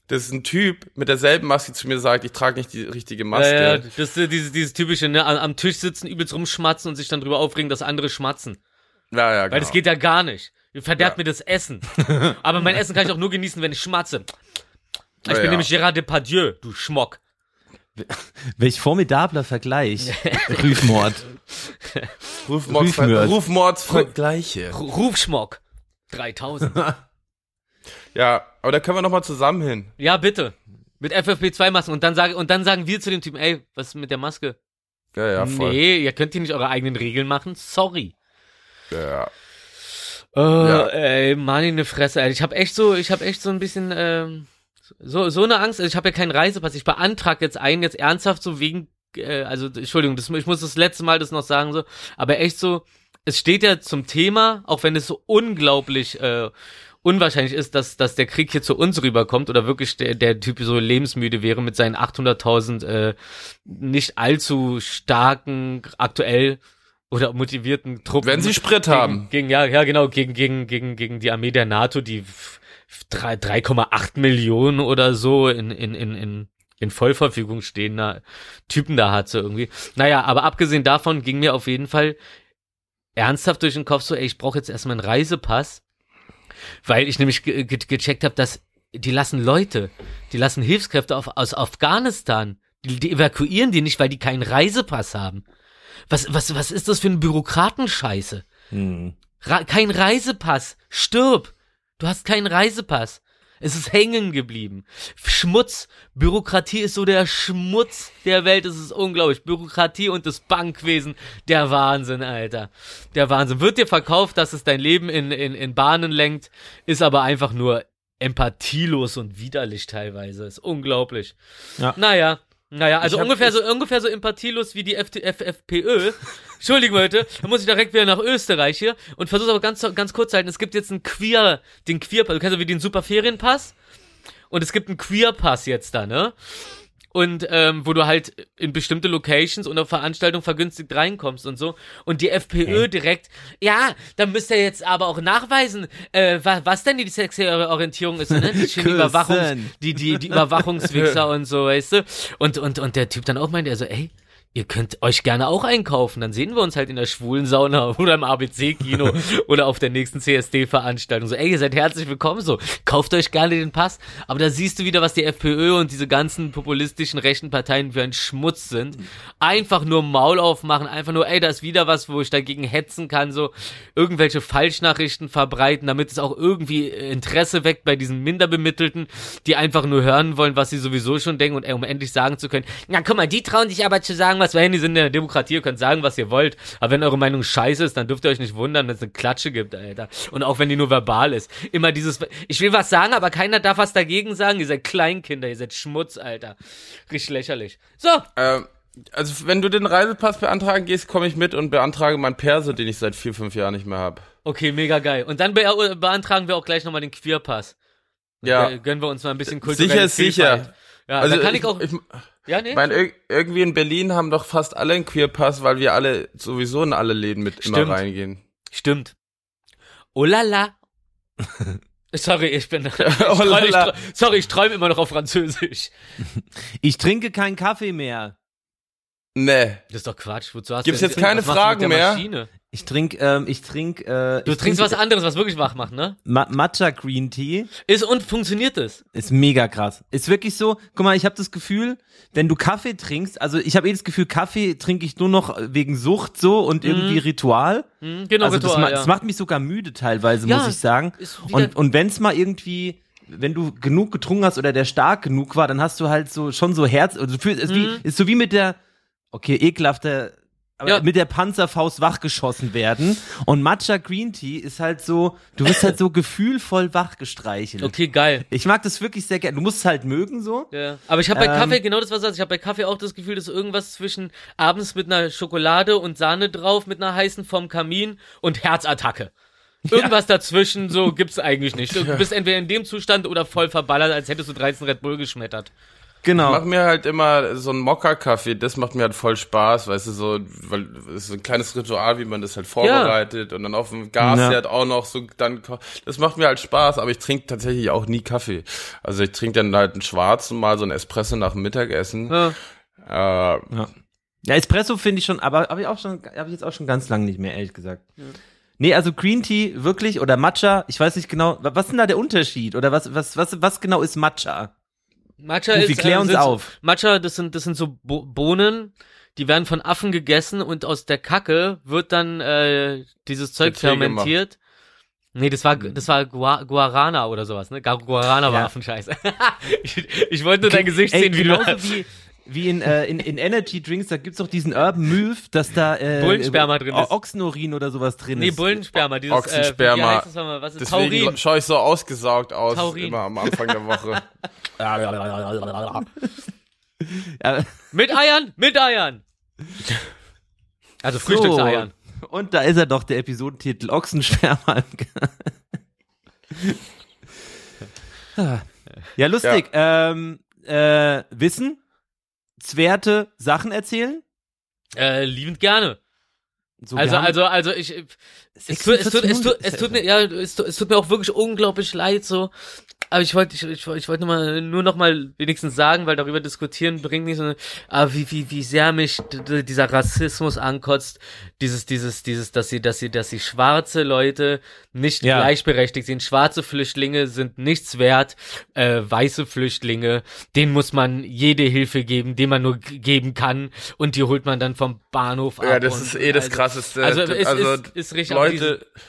dass ein Typ mit derselben Maske zu mir sagt, ich trage nicht die richtige Ja, Maske. ja, das ist äh, dieses, dieses typische, ne, am, am Tisch sitzen, übelst rumschmatzen und sich dann drüber aufregen, dass andere schmatzen. Ja, ja, Weil genau. das geht ja gar nicht. Ihr verderbt Ja. mir das Essen. Aber mein Essen kann ich auch nur genießen, wenn ich schmatze. Ich Ja, bin ja. nämlich Gérard Depardieu, du Schmock. Welch formidabler Vergleich. Rufmords, Rufmord. Rufmordsvergleiche. Ru- Rufschmock. 3000. Ja, aber da können wir noch mal zusammen hin. ja, bitte. Mit FFP2-Masken. Und dann, sage, und dann sagen wir zu dem Typen, ey, was ist mit der Maske? Ja, ja, voll. nee, ihr könnt hier nicht eure eigenen Regeln machen. Sorry. Ja. Oh, Ja. ey, meine Fresse, Alter. Ich habe echt so, ich habe echt so ein bisschen ähm, so so eine Angst. Also ich habe ja keinen Reisepass. Ich beantrag jetzt einen jetzt ernsthaft so wegen, äh, also Entschuldigung, das, ich muss das letzte Mal das noch sagen so, aber echt so. Es steht ja zum Thema, auch wenn es so unglaublich äh, unwahrscheinlich ist, dass, dass der Krieg hier zu uns rüberkommt oder wirklich der, der Typ so lebensmüde wäre mit seinen 800.000 äh, nicht allzu starken, aktuell oder motivierten Truppen. Wenn sie Sprit gegen, haben. Gegen, ja, ja, genau, gegen, gegen, gegen, gegen die Armee der NATO, die f- f- drei- 3,8 Millionen oder so in, in, in, in, in Vollverfügung stehender Typen da hat so irgendwie. Naja, aber abgesehen davon ging mir auf jeden Fall ernsthaft durch den Kopf so, ey, ich brauche jetzt erstmal einen Reisepass, weil ich nämlich ge ge gecheckt habe, dass die lassen Leute, die lassen Hilfskräfte auf, aus Afghanistan, die, die evakuieren die nicht, weil die keinen Reisepass haben. Was, was, was ist das für eine Bürokratenscheiße? Ra kein Reisepass. Stirb. Du hast keinen Reisepass. Es ist hängen geblieben. Schmutz. Bürokratie ist so der Schmutz der Welt. Es ist unglaublich. Bürokratie und das Bankwesen. Der Wahnsinn, Alter. Der Wahnsinn. Wird dir verkauft, dass es dein Leben in, in, in Bahnen lenkt, ist aber einfach nur empathielos und widerlich teilweise. Ist unglaublich. Ja. Naja. Naja, also ungefähr so ungefähr so empathielos wie die FT FFPÖ. Entschuldigung, Leute, dann muss ich direkt wieder nach Österreich hier und versuche aber ganz ganz kurz zu halten. Es gibt jetzt einen Queer, den Queer, du kennst ja wie den Superferienpass und es gibt einen Queer Pass jetzt da, ne? Und ähm, wo du halt in bestimmte Locations und auf Veranstaltungen vergünstigt reinkommst und so. Und die FPÖ direkt, ja, dann müsst ihr jetzt aber auch nachweisen, äh, was, was denn die sexuelle Orientierung ist, ne? Die. Überwachungs, die, die, die Überwachungswichser und so, weißt du? Und, und, und der Typ dann auch meinte, er so, ey, ihr könnt euch gerne auch einkaufen. Dann sehen wir uns halt in der schwulen Sauna oder im ABC-Kino oder auf der nächsten CSD-Veranstaltung. So, ey, ihr seid herzlich willkommen. So, kauft euch gerne den Pass. Aber da siehst du wieder, was die FPÖ und diese ganzen populistischen rechten Parteien für ein Schmutz sind. Einfach nur Maul aufmachen, einfach nur, ey, da ist wieder was, wo ich dagegen hetzen kann, so irgendwelche Falschnachrichten verbreiten, damit es auch irgendwie Interesse weckt bei diesen Minderbemittelten, die einfach nur hören wollen, was sie sowieso schon denken und ey, um endlich sagen zu können, na guck mal, die trauen sich aber zu sagen, was wir die sind in der Demokratie, ihr könnt sagen, was ihr wollt, aber wenn eure Meinung scheiße ist, dann dürft ihr euch nicht wundern, wenn es eine Klatsche gibt, Alter. Und auch wenn die nur verbal ist. Immer dieses, ich will was sagen, aber keiner darf was dagegen sagen, ihr seid Kleinkinder, ihr seid Schmutz, Alter. Richtig lächerlich. So, Ähm, also wenn du den Reisepass beantragen gehst, komme ich mit und beantrage meinen Perso, den ich seit vier, fünf Jahren nicht mehr habe. okay, mega geil. Und dann be beantragen wir auch gleich nochmal den Queerpass. Ja. Gönnen wir uns mal ein bisschen kulturelle Sicher ist sicher. Ja, also da kann ich, auch, ich, ja, nee. mein, ir irgendwie in Berlin haben doch fast alle einen Queerpass, weil wir alle sowieso in alle Läden mit immer Stimmt. reingehen. Stimmt. Oh la la. Sorry, ich bin. Ich Oh la träum, ich la. träum, sorry, ich träume immer noch auf Französisch. Ich trinke keinen Kaffee mehr. Nee. Das ist doch Quatsch. Wozu hast Gibt's du jetzt keine Fragen mehr? Maschine? Ich trinke, ähm, ich trinke, äh, Du ich trinkst trinke was anderes, was wirklich wach macht, ne? Ma Matcha Green Tea Ist und funktioniert es? ist mega krass. Ist wirklich so. Guck mal, ich habe das Gefühl, wenn du Kaffee trinkst, also ich habe eh das Gefühl, Kaffee trinke ich nur noch wegen Sucht so und irgendwie Ritual. Hm, genau, also das, Ritual, ma ja. das macht mich sogar müde teilweise, Ja, muss ich sagen. Und und wenn's mal irgendwie wenn du genug getrunken hast oder der stark genug war, dann hast du halt so schon so Herz, also du fühlst, ist, wie, ist so wie mit der, okay, ekelhafter, Ja. mit der Panzerfaust wachgeschossen werden. Und Matcha Green Tea ist halt so, du wirst halt so gefühlvoll wachgestreichelt. Okay, geil. Ich mag das wirklich sehr gerne. Du musst es halt mögen so. Ja. Aber ich habe bei Ähm, Kaffee genau das, was du sagst. Ich habe bei Kaffee auch das Gefühl, dass irgendwas zwischen abends mit einer Schokolade und Sahne drauf, mit einer heißen vom Kamin und Herzattacke. Irgendwas dazwischen, so gibt's eigentlich nicht. Du bist entweder in dem Zustand oder voll verballert, als hättest du 13 Red Bull geschmettert. Ich Genau. mach mir halt immer so einen Mokka-Kaffee, das macht mir halt voll Spaß, weißt du, so, weil es ist so ein kleines Ritual, wie man das halt vorbereitet und dann auf dem Gasherd auch noch so dann, das macht mir halt Spaß, aber ich trinke tatsächlich auch nie Kaffee. Also ich trinke dann halt einen schwarzen, mal so einen Espresso nach dem Mittagessen. Ja. Äh, Ja, Espresso finde ich schon, aber habe ich auch schon, habe ich jetzt auch schon ganz lange nicht mehr, ehrlich gesagt. Nee, also Green Tea wirklich oder Matcha, ich weiß nicht genau, wa- was ist denn da der Unterschied oder was was was was genau ist Matcha? Matcha Rufi, ist, klär uns sind auf. Matcha, das sind, das sind so Bo Bohnen, die werden von Affen gegessen und aus der Kacke wird dann äh, dieses Zeug Tee gemacht. fermentiert. Nee, das war das war Gua Guarana oder sowas, ne? Guarana war Ja. Affenscheiß. ich, ich wollte nur dein Gesicht Ey, sehen, wie du wie wie in, äh, in, in Energy Drinks, da gibt's doch diesen Urban Myth, dass da äh, Bullensperma drin ist. Ochsenurin oder sowas drin Nee, ist. Bullensperma, dieses Ochsensperma. Äh, wie heißt das nochmal? Was ist deswegen Taurin? schaue ich so ausgesaugt aus, Taurin. immer am Anfang der Woche. Ja, Mit Eiern, mit Eiern. Also Frühstückseiern. So. Und da ist er doch, der Episodentitel Ochsensperma. ja, lustig. Ähm, äh, Wissen, Zwerte, Sachen erzählen. Äh, liebend gerne. So, Also, haben also, also ich, es tut, es tut, es tut, es tut mir, ja, es tut, es tut mir auch wirklich unglaublich leid, so. Aber ich wollte, ich, ich, ich wollte nur mal, nur noch mal wenigstens sagen, weil darüber diskutieren bringt nichts, aber wie, wie, wie sehr mich dieser Rassismus ankotzt, dieses, dieses, dieses, dass sie, dass sie, dass sie schwarze Leute nicht Ja. gleichberechtigt sind. Schwarze Flüchtlinge sind nichts wert, äh, weiße Flüchtlinge, denen muss man jede Hilfe geben, die man nur geben kann, und die holt man dann vom Bahnhof ab. Ja, das ist eh das also- Krasseste. Also, es Also, ist, ist richtig, Leute,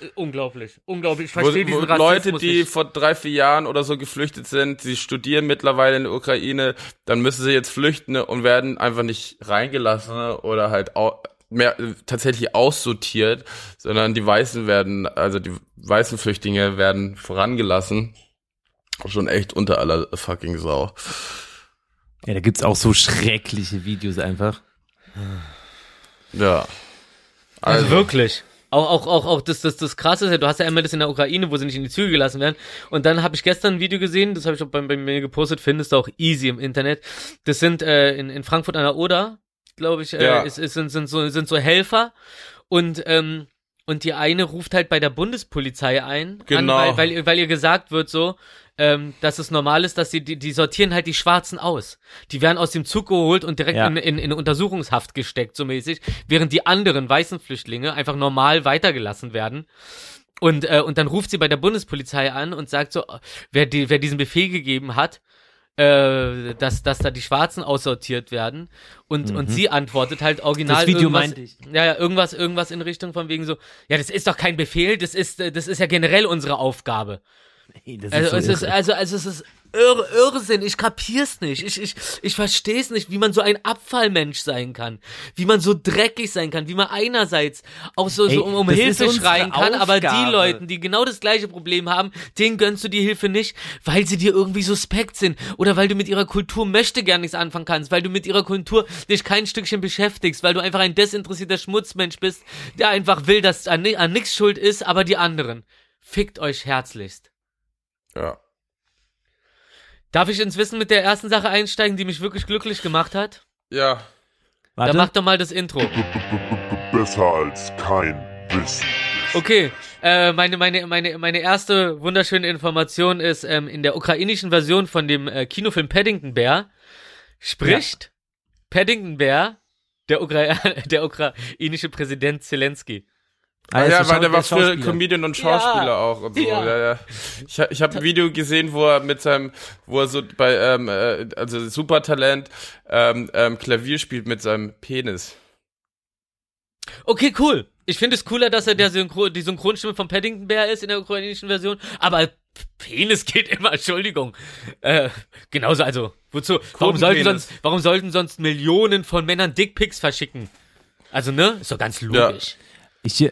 dieses- unglaublich, unglaublich. Ich verstehe diesen Leute, Rassismus die nicht. vor drei, vier Jahren oder so geflüchtet sind, sie studieren mittlerweile in der Ukraine, dann müssen sie jetzt flüchten ne, und werden einfach nicht reingelassen oder halt au mehr tatsächlich aussortiert, sondern die Weißen werden, also die weißen Flüchtlinge werden vorangelassen. Schon echt unter aller fucking Sau. ja, da gibt's auch so schreckliche Videos einfach. Ja. Also, Also, wirklich. Auch, auch, auch, auch das, das, das Krasse ist ja, du hast ja einmal das in der Ukraine, wo sie nicht in die Züge gelassen werden. Und dann habe ich gestern ein Video gesehen, das habe ich auch bei, bei mir gepostet, findest du auch easy im Internet. Das sind äh, in, in Frankfurt an der Oder, glaube ich, äh, Ja. ist, ist, sind, sind, so, sind so Helfer. Und ähm, und die eine ruft halt bei der Bundespolizei ein, Genau. an, weil, weil, ihr- weil ihr gesagt wird so, ähm, dass es normal ist, dass sie, die, die sortieren halt die Schwarzen aus. Die werden aus dem Zug geholt und direkt Ja. in, in, in Untersuchungshaft gesteckt, so mäßig, während die anderen weißen Flüchtlinge einfach normal weitergelassen werden. Und, äh, und dann ruft sie bei der Bundespolizei an und sagt so, wer, die, wer diesen Befehl gegeben hat, äh, dass, dass da die Schwarzen aussortiert werden. Und, und sie antwortet halt original Mhm. Das Video irgendwas, meinte ich. Ja, ja, irgendwas, irgendwas in Richtung von wegen so, ja, das ist doch kein Befehl, das ist, äh, das ist ja generell unsere Aufgabe. Ey, das Also, so es ist, also, also es ist Irr Irrsinn, ich kapier's nicht. Ich, ich, ich versteh's nicht, wie man so ein Abfallmensch sein kann. Wie man so dreckig sein kann, wie man einerseits auch so, Ey, so um, um Hilfe schreien kann, aber die Aufgabe. Leuten, die genau das gleiche Problem haben, denen gönnst du die Hilfe nicht, weil sie dir irgendwie suspekt sind oder weil du mit ihrer Kultur möchte gern nichts anfangen kannst, weil du mit ihrer Kultur dich kein Stückchen beschäftigst, weil du einfach ein desinteressierter Schmutzmensch bist, der einfach will, dass an, an nichts schuld ist, aber die anderen. Fickt euch herzlichst. Ja. Darf ich ins Wissen mit der ersten Sache einsteigen, die mich wirklich glücklich gemacht hat? Ja. Warte. Dann mach doch mal das Intro. Besser als kein Wissen. Okay, äh, meine, meine, meine, meine erste wunderschöne Information ist, ähm, in der ukrainischen Version von dem äh, Kinofilm Paddington Bear spricht Paddington Bear der, Ukra der ukrainische Präsident Zelensky. Ah, ja, weil der war früher. Comedian und Schauspieler Ja. auch und so. Ja. Ja. Ja, Ich, ich habe ein Video gesehen, wo er mit seinem, wo er so bei, ähm, äh, also Supertalent, ähm, ähm, Klavier spielt mit seinem Penis. Okay, cool. Ich finde es cooler, dass er der Synchro die Synchronstimme von Paddington Bear ist in der ukrainischen Version, aber Penis geht immer, Entschuldigung. Äh, genauso, also, wozu? Warum sollten sonst, warum sollten sonst Millionen von Männern Dickpics verschicken? Also, ne? Ist doch ganz logisch. Ich,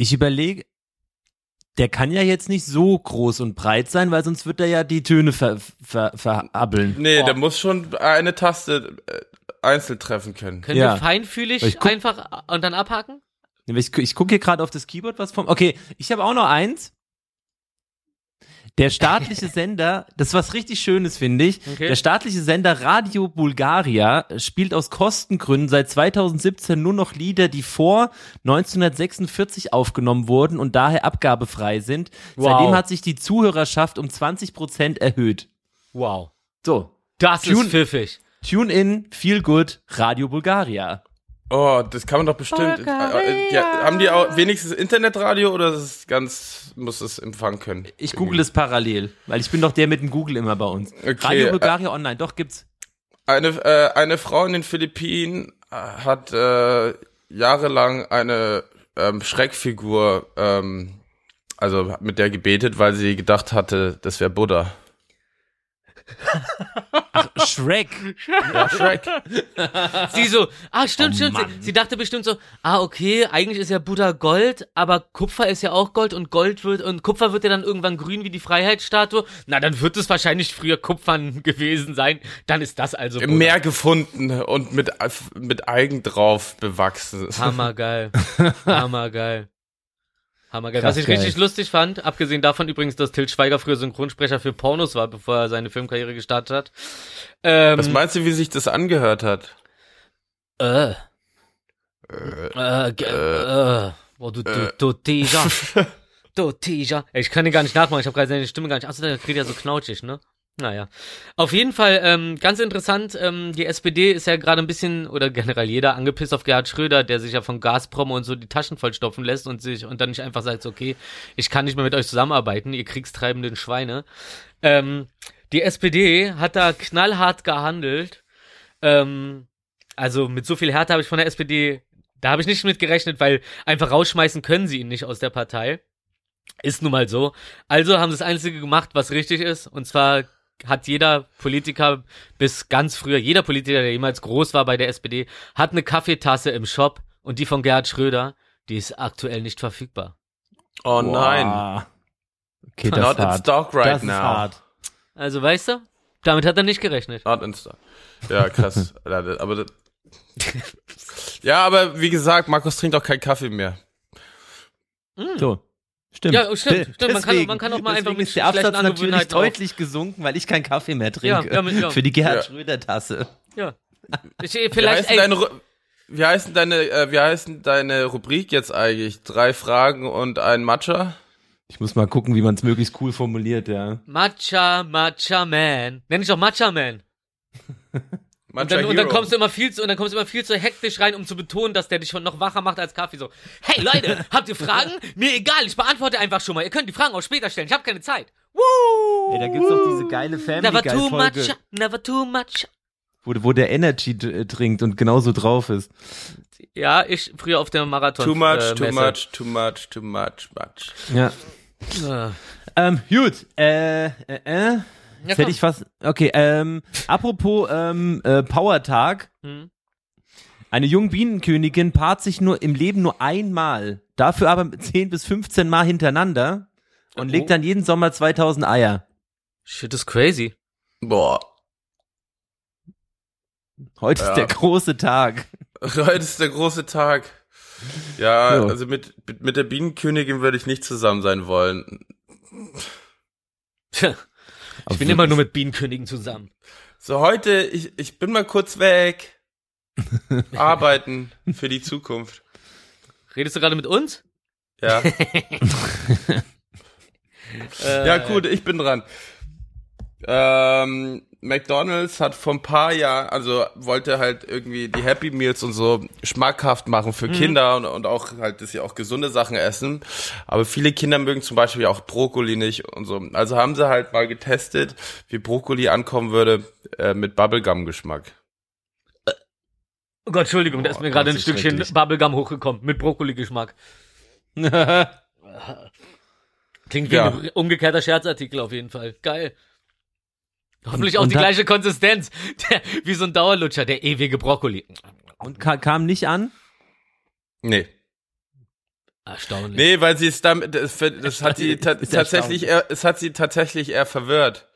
ich überlege, der kann ja jetzt nicht so groß und breit sein, weil sonst wird er ja die Töne ver, ver, verabbeln. Nee, Boah. der muss schon eine Taste äh, einzeln treffen können. Können Ja. wir feinfühlig Ich guck- einfach und dann abhaken? Ich, ich gucke hier gerade auf das Keyboard, was vom. Okay, ich habe auch noch eins. Der staatliche Sender, das ist was richtig Schönes, finde ich. Okay. Der staatliche Sender Radio Bulgaria spielt aus Kostengründen seit 2017 nur noch Lieder, die vor 1946 aufgenommen wurden und daher abgabefrei sind. Wow. Seitdem hat sich die Zuhörerschaft um 20 Prozent erhöht. Wow. So, Das Tune- ist pfiffig. Tune in, Feel Good, Radio Bulgaria. Oh, das kann man doch bestimmt. Äh, äh, ja, haben die auch wenigstens Internetradio oder ist es ganz, muss es empfangen können? Ich google es parallel, weil ich bin doch der mit dem Google immer bei uns. Okay, Radio äh, Bulgaria Online, doch gibt's. Eine, äh, eine Frau in den Philippinen äh, hat äh, jahrelang eine ähm, Schreckfigur, ähm, also mit der gebetet, weil sie gedacht hatte, das wäre Buddha. Shrek. Ja, Shrek. Sie so, ah, stimmt, Oh, stimmt. Sie, sie dachte bestimmt so, ah, okay, eigentlich ist ja Buddha Gold, aber Kupfer ist ja auch Gold und Gold wird, und Kupfer wird ja dann irgendwann grün wie die Freiheitsstatue. Na, dann wird es wahrscheinlich früher Kupfern gewesen sein. Dann ist das also Im Buddha. Meer gefunden und mit, mit Algen drauf bewachsen. Hammergeil. Hammergeil. Hammergeil. Was ich geil. richtig lustig fand, abgesehen davon übrigens, dass Til Schweiger früher Synchronsprecher für Pornos war, bevor er seine Filmkarriere gestartet hat. Ähm, Was meinst du, wie sich das angehört hat? Äh. Äh, ge- äh. Boah, du, du, du, Tija. Du, Tija. Ey, Ich kann den gar nicht nachmachen, ich habe gerade seine Stimme gar nicht. Achso, der kriegt ja so knautschig, ne? Naja. Auf jeden Fall, ähm, ganz interessant, ähm, die SPD ist ja gerade ein bisschen, oder generell jeder, angepisst auf Gerhard Schröder, der sich ja von Gazprom und so die Taschen vollstopfen lässt und sich, und dann nicht einfach sagt, okay, ich kann nicht mehr mit euch zusammenarbeiten, ihr kriegstreibenden Schweine. Ähm, die SPD hat da knallhart gehandelt. Ähm, also mit so viel Härte habe ich von der SPD, da habe ich nicht mit gerechnet, weil einfach rausschmeißen können sie ihn nicht aus der Partei. Ist nun mal so. Also haben sie das Einzige gemacht, was richtig ist. Und zwar hat jeder Politiker bis ganz früher, jeder Politiker, der jemals groß war bei der SPD, hat eine Kaffeetasse im Shop und die von Gerhard Schröder, die ist aktuell nicht verfügbar. Oh nein. Boah. Okay, das Not in stock right das ist now. hart. Also weißt du, damit hat er nicht gerechnet. Not in stock. Ja, krass. Aber ja, aber wie gesagt, Markus trinkt auch keinen Kaffee mehr. So. Stimmt. Ja, stimmt, De- stimmt. Man kann- man kann auch mal einfach deswegen mit ist der Absatz natürlich deutlich gesunken, weil ich keinen Kaffee mehr trinke. Ja, ja, mit- ja. Für die Gerhard Ja. Schröder Tasse. Ja. Ich, Wie vielleicht, heißt ey, denn dein, Ru- wie heißen deine, äh, wie heißen deine Rubrik jetzt eigentlich? Drei Fragen und ein Matcha? Ich muss mal gucken, wie man es möglichst cool formuliert, ja. Matcha, Matcha Man. Nenn ich doch Matcha Man. Und dann, und dann kommst du immer viel zu, und dann kommst du immer viel zu hektisch rein, um zu betonen, dass der dich schon noch wacher macht als Kaffee. So, hey Leute, habt ihr Fragen? Mir egal, ich beantworte einfach schon mal. Ihr könnt die Fragen auch später stellen. Ich habe keine Zeit. Woo! Ey, da gibt's doch diese geile Family Never Guy too Folge, much, never too much. wo, wo der Energy d- trinkt und genauso drauf ist. Ja, ich früher auf dem Marathon. Too much, äh, too much, too much, too much, much. Ja. Äh, Ähm, gut, äh, äh, äh. Ja, hätte ich fast. Okay, ähm, apropos ähm, äh, Powertag. Hm. Eine Jungbienenkönigin paart sich nur im Leben nur einmal, dafür aber 10 bis 15 Mal hintereinander und Oh. legt dann jeden Sommer 2000 Eier. Shit is crazy. Boah. Heute Ja. ist der große Tag. Heute ist der große Tag. Ja, So. also mit, mit, mit der Bienenkönigin würde ich nicht zusammen sein wollen. Tja, ich bin immer nur mit Bienenkönigen zusammen. So, heute, ich, ich bin mal kurz weg. Arbeiten für die Zukunft. Redest du gerade mit uns? Ja. Äh, Ja, gut, ich bin dran. Ähm, McDonald's hat vor ein paar Jahren, also wollte halt irgendwie die Happy Meals und so schmackhaft machen für Kinder und, und auch halt, dass sie auch gesunde Sachen essen. Aber viele Kinder mögen zum Beispiel auch Brokkoli nicht und so. Also haben sie halt mal getestet, wie Brokkoli ankommen würde äh, mit Bubblegum-Geschmack. Oh Gott, Entschuldigung, da ist mir gerade ein Stückchen. Bubblegum hochgekommen mit Brokkoli-Geschmack. Klingt wie Ja. ein umgekehrter Scherzartikel auf jeden Fall. Geil. Hoffentlich auch und die da- gleiche Konsistenz. Der, wie so ein Dauerlutscher, der ewige Brokkoli. Und ka kam nicht an? Nee. Erstaunlich. Nee, weil sie es damit, das, das hat sie ta Ist tatsächlich eher, es hat sie tatsächlich eher verwirrt.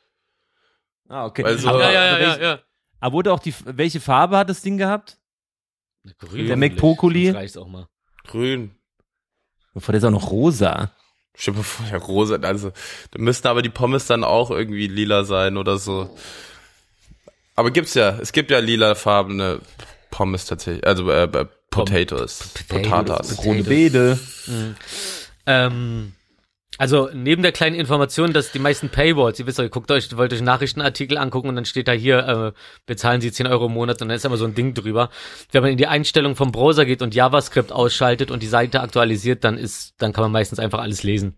Ah, okay. Weil so- aber, ja, ja, ja, aber, ja, aber wurde auch die, welche Farbe hat das Ding gehabt? Grün Der reicht's auch mal. Grün. Bevor der ist auch noch rosa. Stimmt, bevor ja rosa, also da müssten aber die Pommes dann auch irgendwie lila sein oder so. Aber gibt's ja, es gibt ja lilafarbene Pommes tatsächlich, also äh, äh, Potatoes, Potatoes. Potatoes. Ohne Bede. Ähm, also neben der kleinen Information, dass die meisten Paywalls, ihr wisst ihr guckt euch, wollt euch Nachrichtenartikel angucken und dann steht da hier, äh, bezahlen Sie 10 Euro im Monat und dann ist immer so ein Ding drüber. Wenn man in die Einstellung vom Browser geht und JavaScript ausschaltet und die Seite aktualisiert, dann ist, dann kann man meistens einfach alles lesen.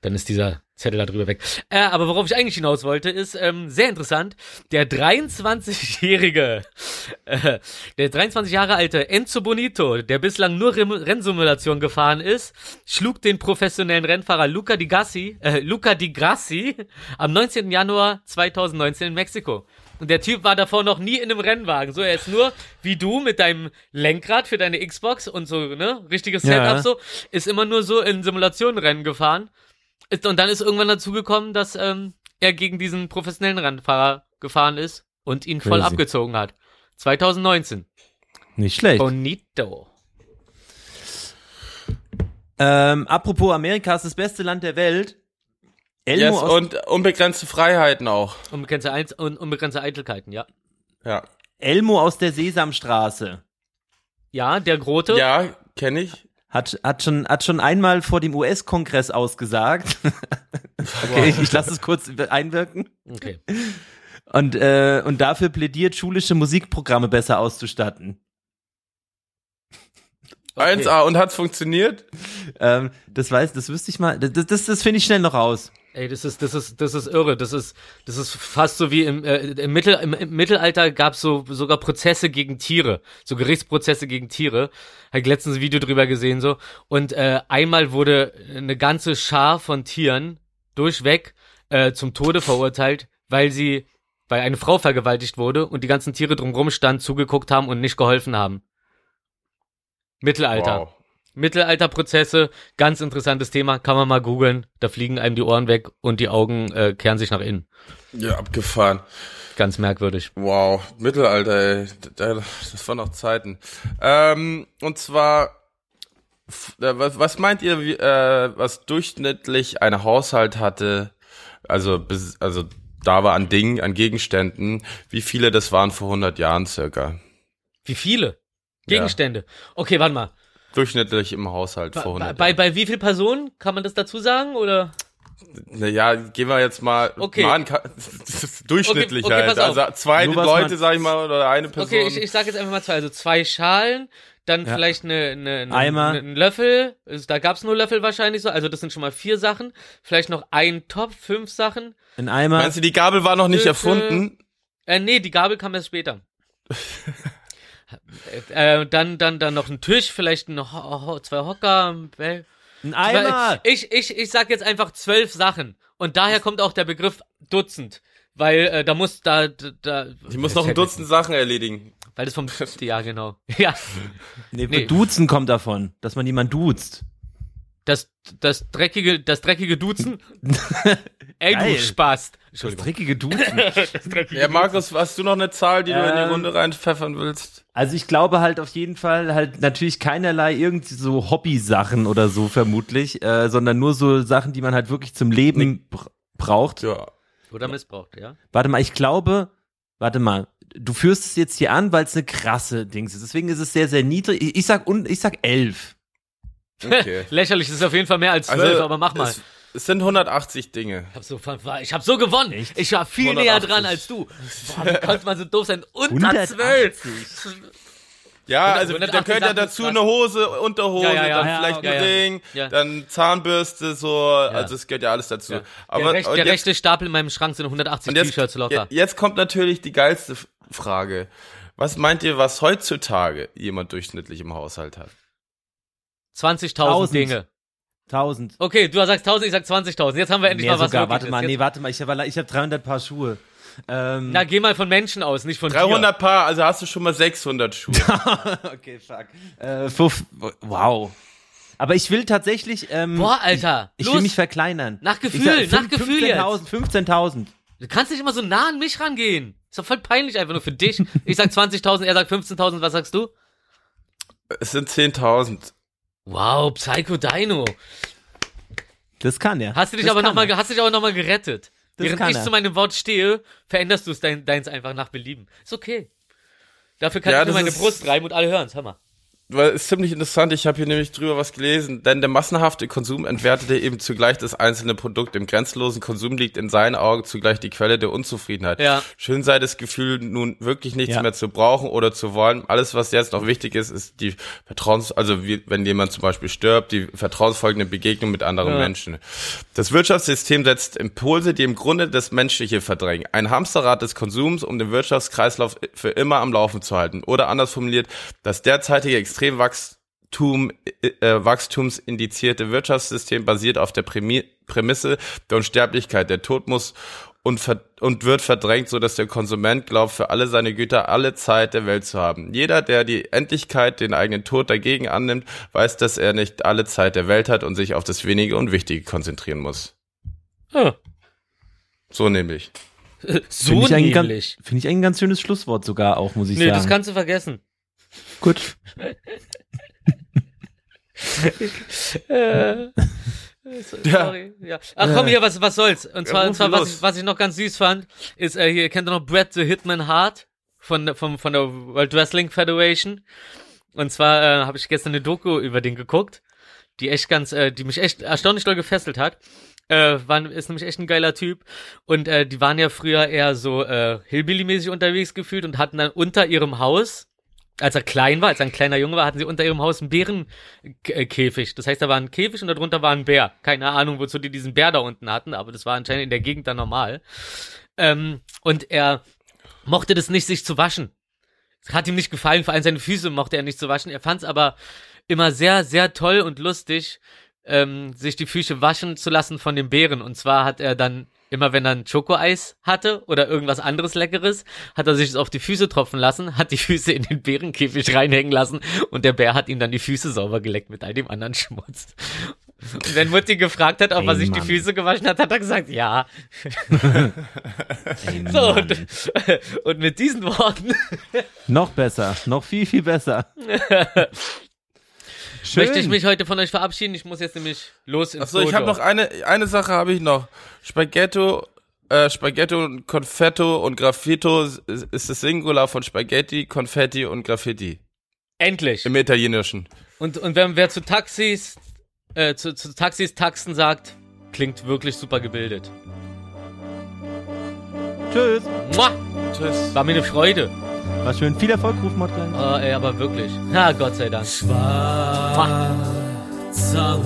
Dann ist dieser Zettel da drüber weg. Äh, aber worauf ich eigentlich hinaus wollte, ist ähm, sehr interessant. Der 23-jährige, äh, der 23 Jahre alte Enzo Bonito, der bislang nur Rem Rennsimulation gefahren ist, schlug den professionellen Rennfahrer Luca Di Gassi, äh, Luca Di Grassi am 19. Januar 2019 in Mexiko. Und der Typ war davor noch nie in einem Rennwagen. So, er ist nur wie du mit deinem Lenkrad für deine Xbox und so, ne? Richtiges Ja. Setup so, ist immer nur so in Simulationenrennen gefahren. Ist, und dann ist irgendwann dazu gekommen, dass ähm, er gegen diesen professionellen Rennfahrer gefahren ist und ihn voll Crazy. abgezogen hat. 2019. Nicht schlecht. Bonito. Ähm, apropos Amerika ist das beste Land der Welt. Elmo Yes, aus, und unbegrenzte Freiheiten auch. Unbegrenzte, Einz un unbegrenzte Eitelkeiten, ja. Ja. Elmo aus der Sesamstraße Ja, der Grote. Ja, kenne ich. Hat, hat, schon, hat schon einmal vor dem US-Kongress ausgesagt. okay, ich, ich lasse es kurz einwirken. Okay. Und, äh, und dafür plädiert, schulische Musikprogramme besser auszustatten. okay. 1A und hat's funktioniert? Ähm, das weiß, das wüsste ich mal. Das, das, das finde ich schnell noch raus. Ey, das ist, das ist, das ist irre. Das ist, das ist fast so wie im, äh, im, Mittel, im, im Mittelalter gab's so sogar Prozesse gegen Tiere, so Gerichtsprozesse gegen Tiere. Habe ich letztens ein Video drüber gesehen so. Und äh, einmal wurde eine ganze Schar von Tieren durchweg äh, zum Tode verurteilt, weil sie, weil eine Frau vergewaltigt wurde und die ganzen Tiere drumrum standen, zugeguckt haben und nicht geholfen haben. Mittelalter. Wow. Mittelalterprozesse, ganz interessantes Thema, kann man mal googeln. Da fliegen einem die Ohren weg und die Augen äh, kehren sich nach innen. Ja, abgefahren. Ganz merkwürdig. Wow, Mittelalter, ey. Da- Das waren noch Zeiten. Ähm, und zwar, äh, was, was meint ihr, wie, äh, was durchschnittlich ein Haushalt hatte, also, bis, also da war an Dingen, an Gegenständen, wie viele das waren vor 100 Jahren circa? Wie viele? Gegenstände. Okay, warte mal. Durchschnittlich im Haushalt vor Bei, 100 bei, Jahren. bei wie viel Personen kann man das dazu sagen oder? Naja, gehen wir jetzt mal, Okay. mal durchschnittlich Okay, okay, halt. Also zwei Nur Leute, sag ich mal, oder eine Person. Okay, ich, ich sag jetzt einfach mal zwei. Also zwei Schalen, dann Ja. vielleicht eine, eine, eine, Eimer. eine, einen Löffel. Also Da gab's nur Löffel wahrscheinlich so. Also das sind schon mal vier Sachen. Vielleicht noch ein Topf, fünf Sachen. Ein Eimer. Meinst du, die Gabel war noch nicht Bitte. erfunden? Äh, nee, die Gabel kam erst später. äh, dann, dann, dann noch ein Tisch, vielleicht ein Ho Ho zwei Hocker. äh, Ein Eimer. Ich, ich, ich sag jetzt einfach zwölf Sachen. Und daher kommt auch der Begriff Dutzend. Weil äh, da muss da, da, da Ich muss noch ein Dutzend Sachen erledigen. Weil das vom ja genau. Ja. Nee, nee. Duzen kommt davon, dass man jemand duzt. Das das dreckige das dreckige Duzen. Ey Geil. du Spast. Das dreckige Duzen. Das dreckige Ja, Markus, hast du noch eine Zahl, die du in die Ähm, Runde reinpfeffern willst? Also ich glaube halt auf jeden Fall halt natürlich keinerlei irgendwie so Hobby-Sachen oder so vermutlich, äh, sondern nur so Sachen, die man halt wirklich zum Leben br braucht. Ja. Oder missbraucht, ja. Warte mal, ich glaube, warte mal, du führst es jetzt hier an, weil es eine krasse Dings ist. Deswegen ist es sehr, sehr niedrig. Ich, ich sag un, ich sag elf. Okay. Lächerlich, das ist auf jeden Fall mehr als zwölf, aber mach mal. Also, Es, es sind 180 Dinge. Ich hab so, ich hab so gewonnen. Echt? Ich war viel näher 180. dran als du. Boah, wie konnte man so doof sein? Unter 180. zwölf. Ja, 100 also da 180 gehört ja dazu eine Hose, Unterhose, Ja, ja, ja, dann ja, vielleicht okay, ein. Ring, Ja. dann Zahnbürste, so, also es gehört ja alles dazu. Ja. Aber der, recht, und der jetzt, rechte Stapel in meinem Schrank sind 180 und jetzt, T-Shirts locker. je- jetzt kommt natürlich die geilste Frage. Was meint ihr, was heutzutage jemand durchschnittlich im Haushalt hat? 20.000 Tausend. Dinge. Tausend. Okay, du sagst 1000, ich sag 20.000. Jetzt haben wir endlich Mehr mal was sogar. Warte mal, Jetzt- nee, warte mal, ich habe ich hab 300 Paar Schuhe. Ähm, Na, geh mal von Menschen aus, nicht von 300 Paar, also hast du schon mal 600 Schuhe. okay, fuck. Äh, fünf, wow. Aber ich will tatsächlich, ähm, dir. Boah, Alter. ich los. will mich verkleinern. Nach Ich Gefühl, sag, nach Gefühl 15.000, 15.000. Du kannst nicht immer so nah an mich rangehen. Ist doch voll peinlich einfach nur für dich. Ich sag 20.000, er sagt 15.000, was sagst du? es sind 10.000. Wow, Psycho Dino. Das kann er. Hast du dich das aber nochmal, hast dich aber noch mal gerettet. Das Während kann ich er. zu meinem Wort stehe, veränderst du es dein, deins einfach nach Belieben. Ist okay. Dafür kann Ja, ich nur meine Brust reiben und alle hören's. Hör mal. Weil ist ziemlich interessant, ich habe hier nämlich drüber was gelesen, denn der massenhafte Konsum entwertete eben zugleich das einzelne Produkt. Im grenzenlosen Konsum liegt in seinen Augen zugleich die Quelle der Unzufriedenheit. Ja. Schön sei das Gefühl, nun wirklich nichts Ja. mehr zu brauchen oder zu wollen. Alles, was jetzt noch wichtig ist, ist die Vertrauens, also wie, wenn jemand zum Beispiel stirbt, die vertrauensfolgende Begegnung mit anderen Ja. Menschen. Das Wirtschaftssystem setzt Impulse, die im Grunde das Menschliche verdrängen. Ein Hamsterrad des Konsums, um den Wirtschaftskreislauf für immer am Laufen zu halten. Oder anders formuliert, das derzeitige Extremwachstum, äh, wachstumsindizierte Wirtschaftssystem basiert auf der Prämi Prämisse der Unsterblichkeit. Der Tod muss und, ver und wird verdrängt, so dass der Konsument glaubt, für alle seine Güter alle Zeit der Welt zu haben. Jeder, der die Endlichkeit, den eigenen Tod dagegen annimmt, weiß, dass er nicht alle Zeit der Welt hat und sich auf das Wenige und Wichtige konzentrieren muss. Hm. So nämlich. So Finde ich, nämlich. finde ich ein ganz schönes Schlusswort sogar auch, muss ich Nee, sagen. das kannst du vergessen. Gut. Äh, Sorry. Ja. Ach komm, hier, was, was soll's? Und zwar, Ja, und zwar was, ich, was ich noch ganz süß fand, ist, äh, hier kennt ihr noch Brett the Hitman Hart von, von, von der World Wrestling Federation. Und zwar äh, habe ich gestern eine Doku über den geguckt, die echt ganz, äh, die mich echt erstaunlich doll gefesselt hat. Äh, war, ist nämlich echt ein geiler Typ. Und äh, die waren ja früher eher so äh, Hillbilly-mäßig unterwegs gefühlt und hatten dann unter ihrem Haus, als er klein war, als er ein kleiner Junge war, hatten sie unter ihrem Haus einen Bärenkäfig. Das heißt, da war ein Käfig und darunter war ein Bär. Keine Ahnung, wozu die diesen Bär da unten hatten, aber das war anscheinend in der Gegend dann normal. Ähm, und er mochte das nicht, sich zu waschen. Es hat ihm nicht gefallen, vor allem seine Füße mochte er nicht zu waschen. Er fand es aber immer sehr, sehr toll und lustig, ähm, sich die Füße waschen zu lassen von dem Bären. Und zwar hat er dann immer, wenn er ein Schokoeis hatte oder irgendwas anderes Leckeres, hat er sich es auf die Füße tropfen lassen, hat die Füße in den Bärenkäfig reinhängen lassen und der Bär hat ihm dann die Füße sauber geleckt mit all dem anderen Schmutz. Und wenn Mutti gefragt hat, ob Ey, er sich die Mann. Füße gewaschen hat, hat er gesagt, ja. Ey, So, und, und mit diesen Worten Noch besser, noch viel, viel besser. Schön. möchte ich mich heute von euch verabschieden. Ich muss jetzt nämlich los ins Achso, ich habe noch eine, eine Sache habe ich noch. Spaghetto, äh, Spaghetto und Confetto und Graffito ist, das Singular von Spaghetti, Konfetti und Graffiti. Endlich. Im Italienischen. Und, und wer, wer zu Taxis, äh, zu, zu Taxis Taxen sagt, klingt wirklich super gebildet. Tschüss. Mua! Tschüss. War mir eine Freude. War schön. Viel Erfolg, Rufmord gleich. Oh, ey, aber wirklich. Ha, Gott sei Dank. Schwarzer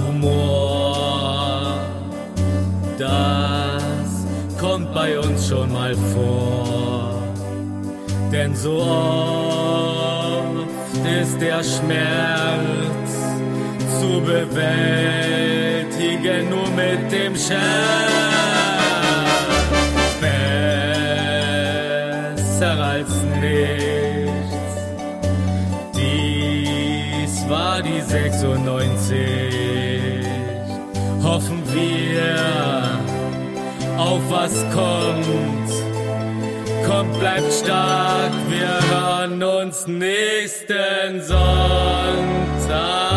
Humor, das kommt bei uns schon mal vor. Denn so oft ist der Schmerz zu bewältigen nur mit dem Scherz. War die 96. Hoffen wir auf was kommt. Kommt, bleibt stark, wir hören uns nächsten Sonntag.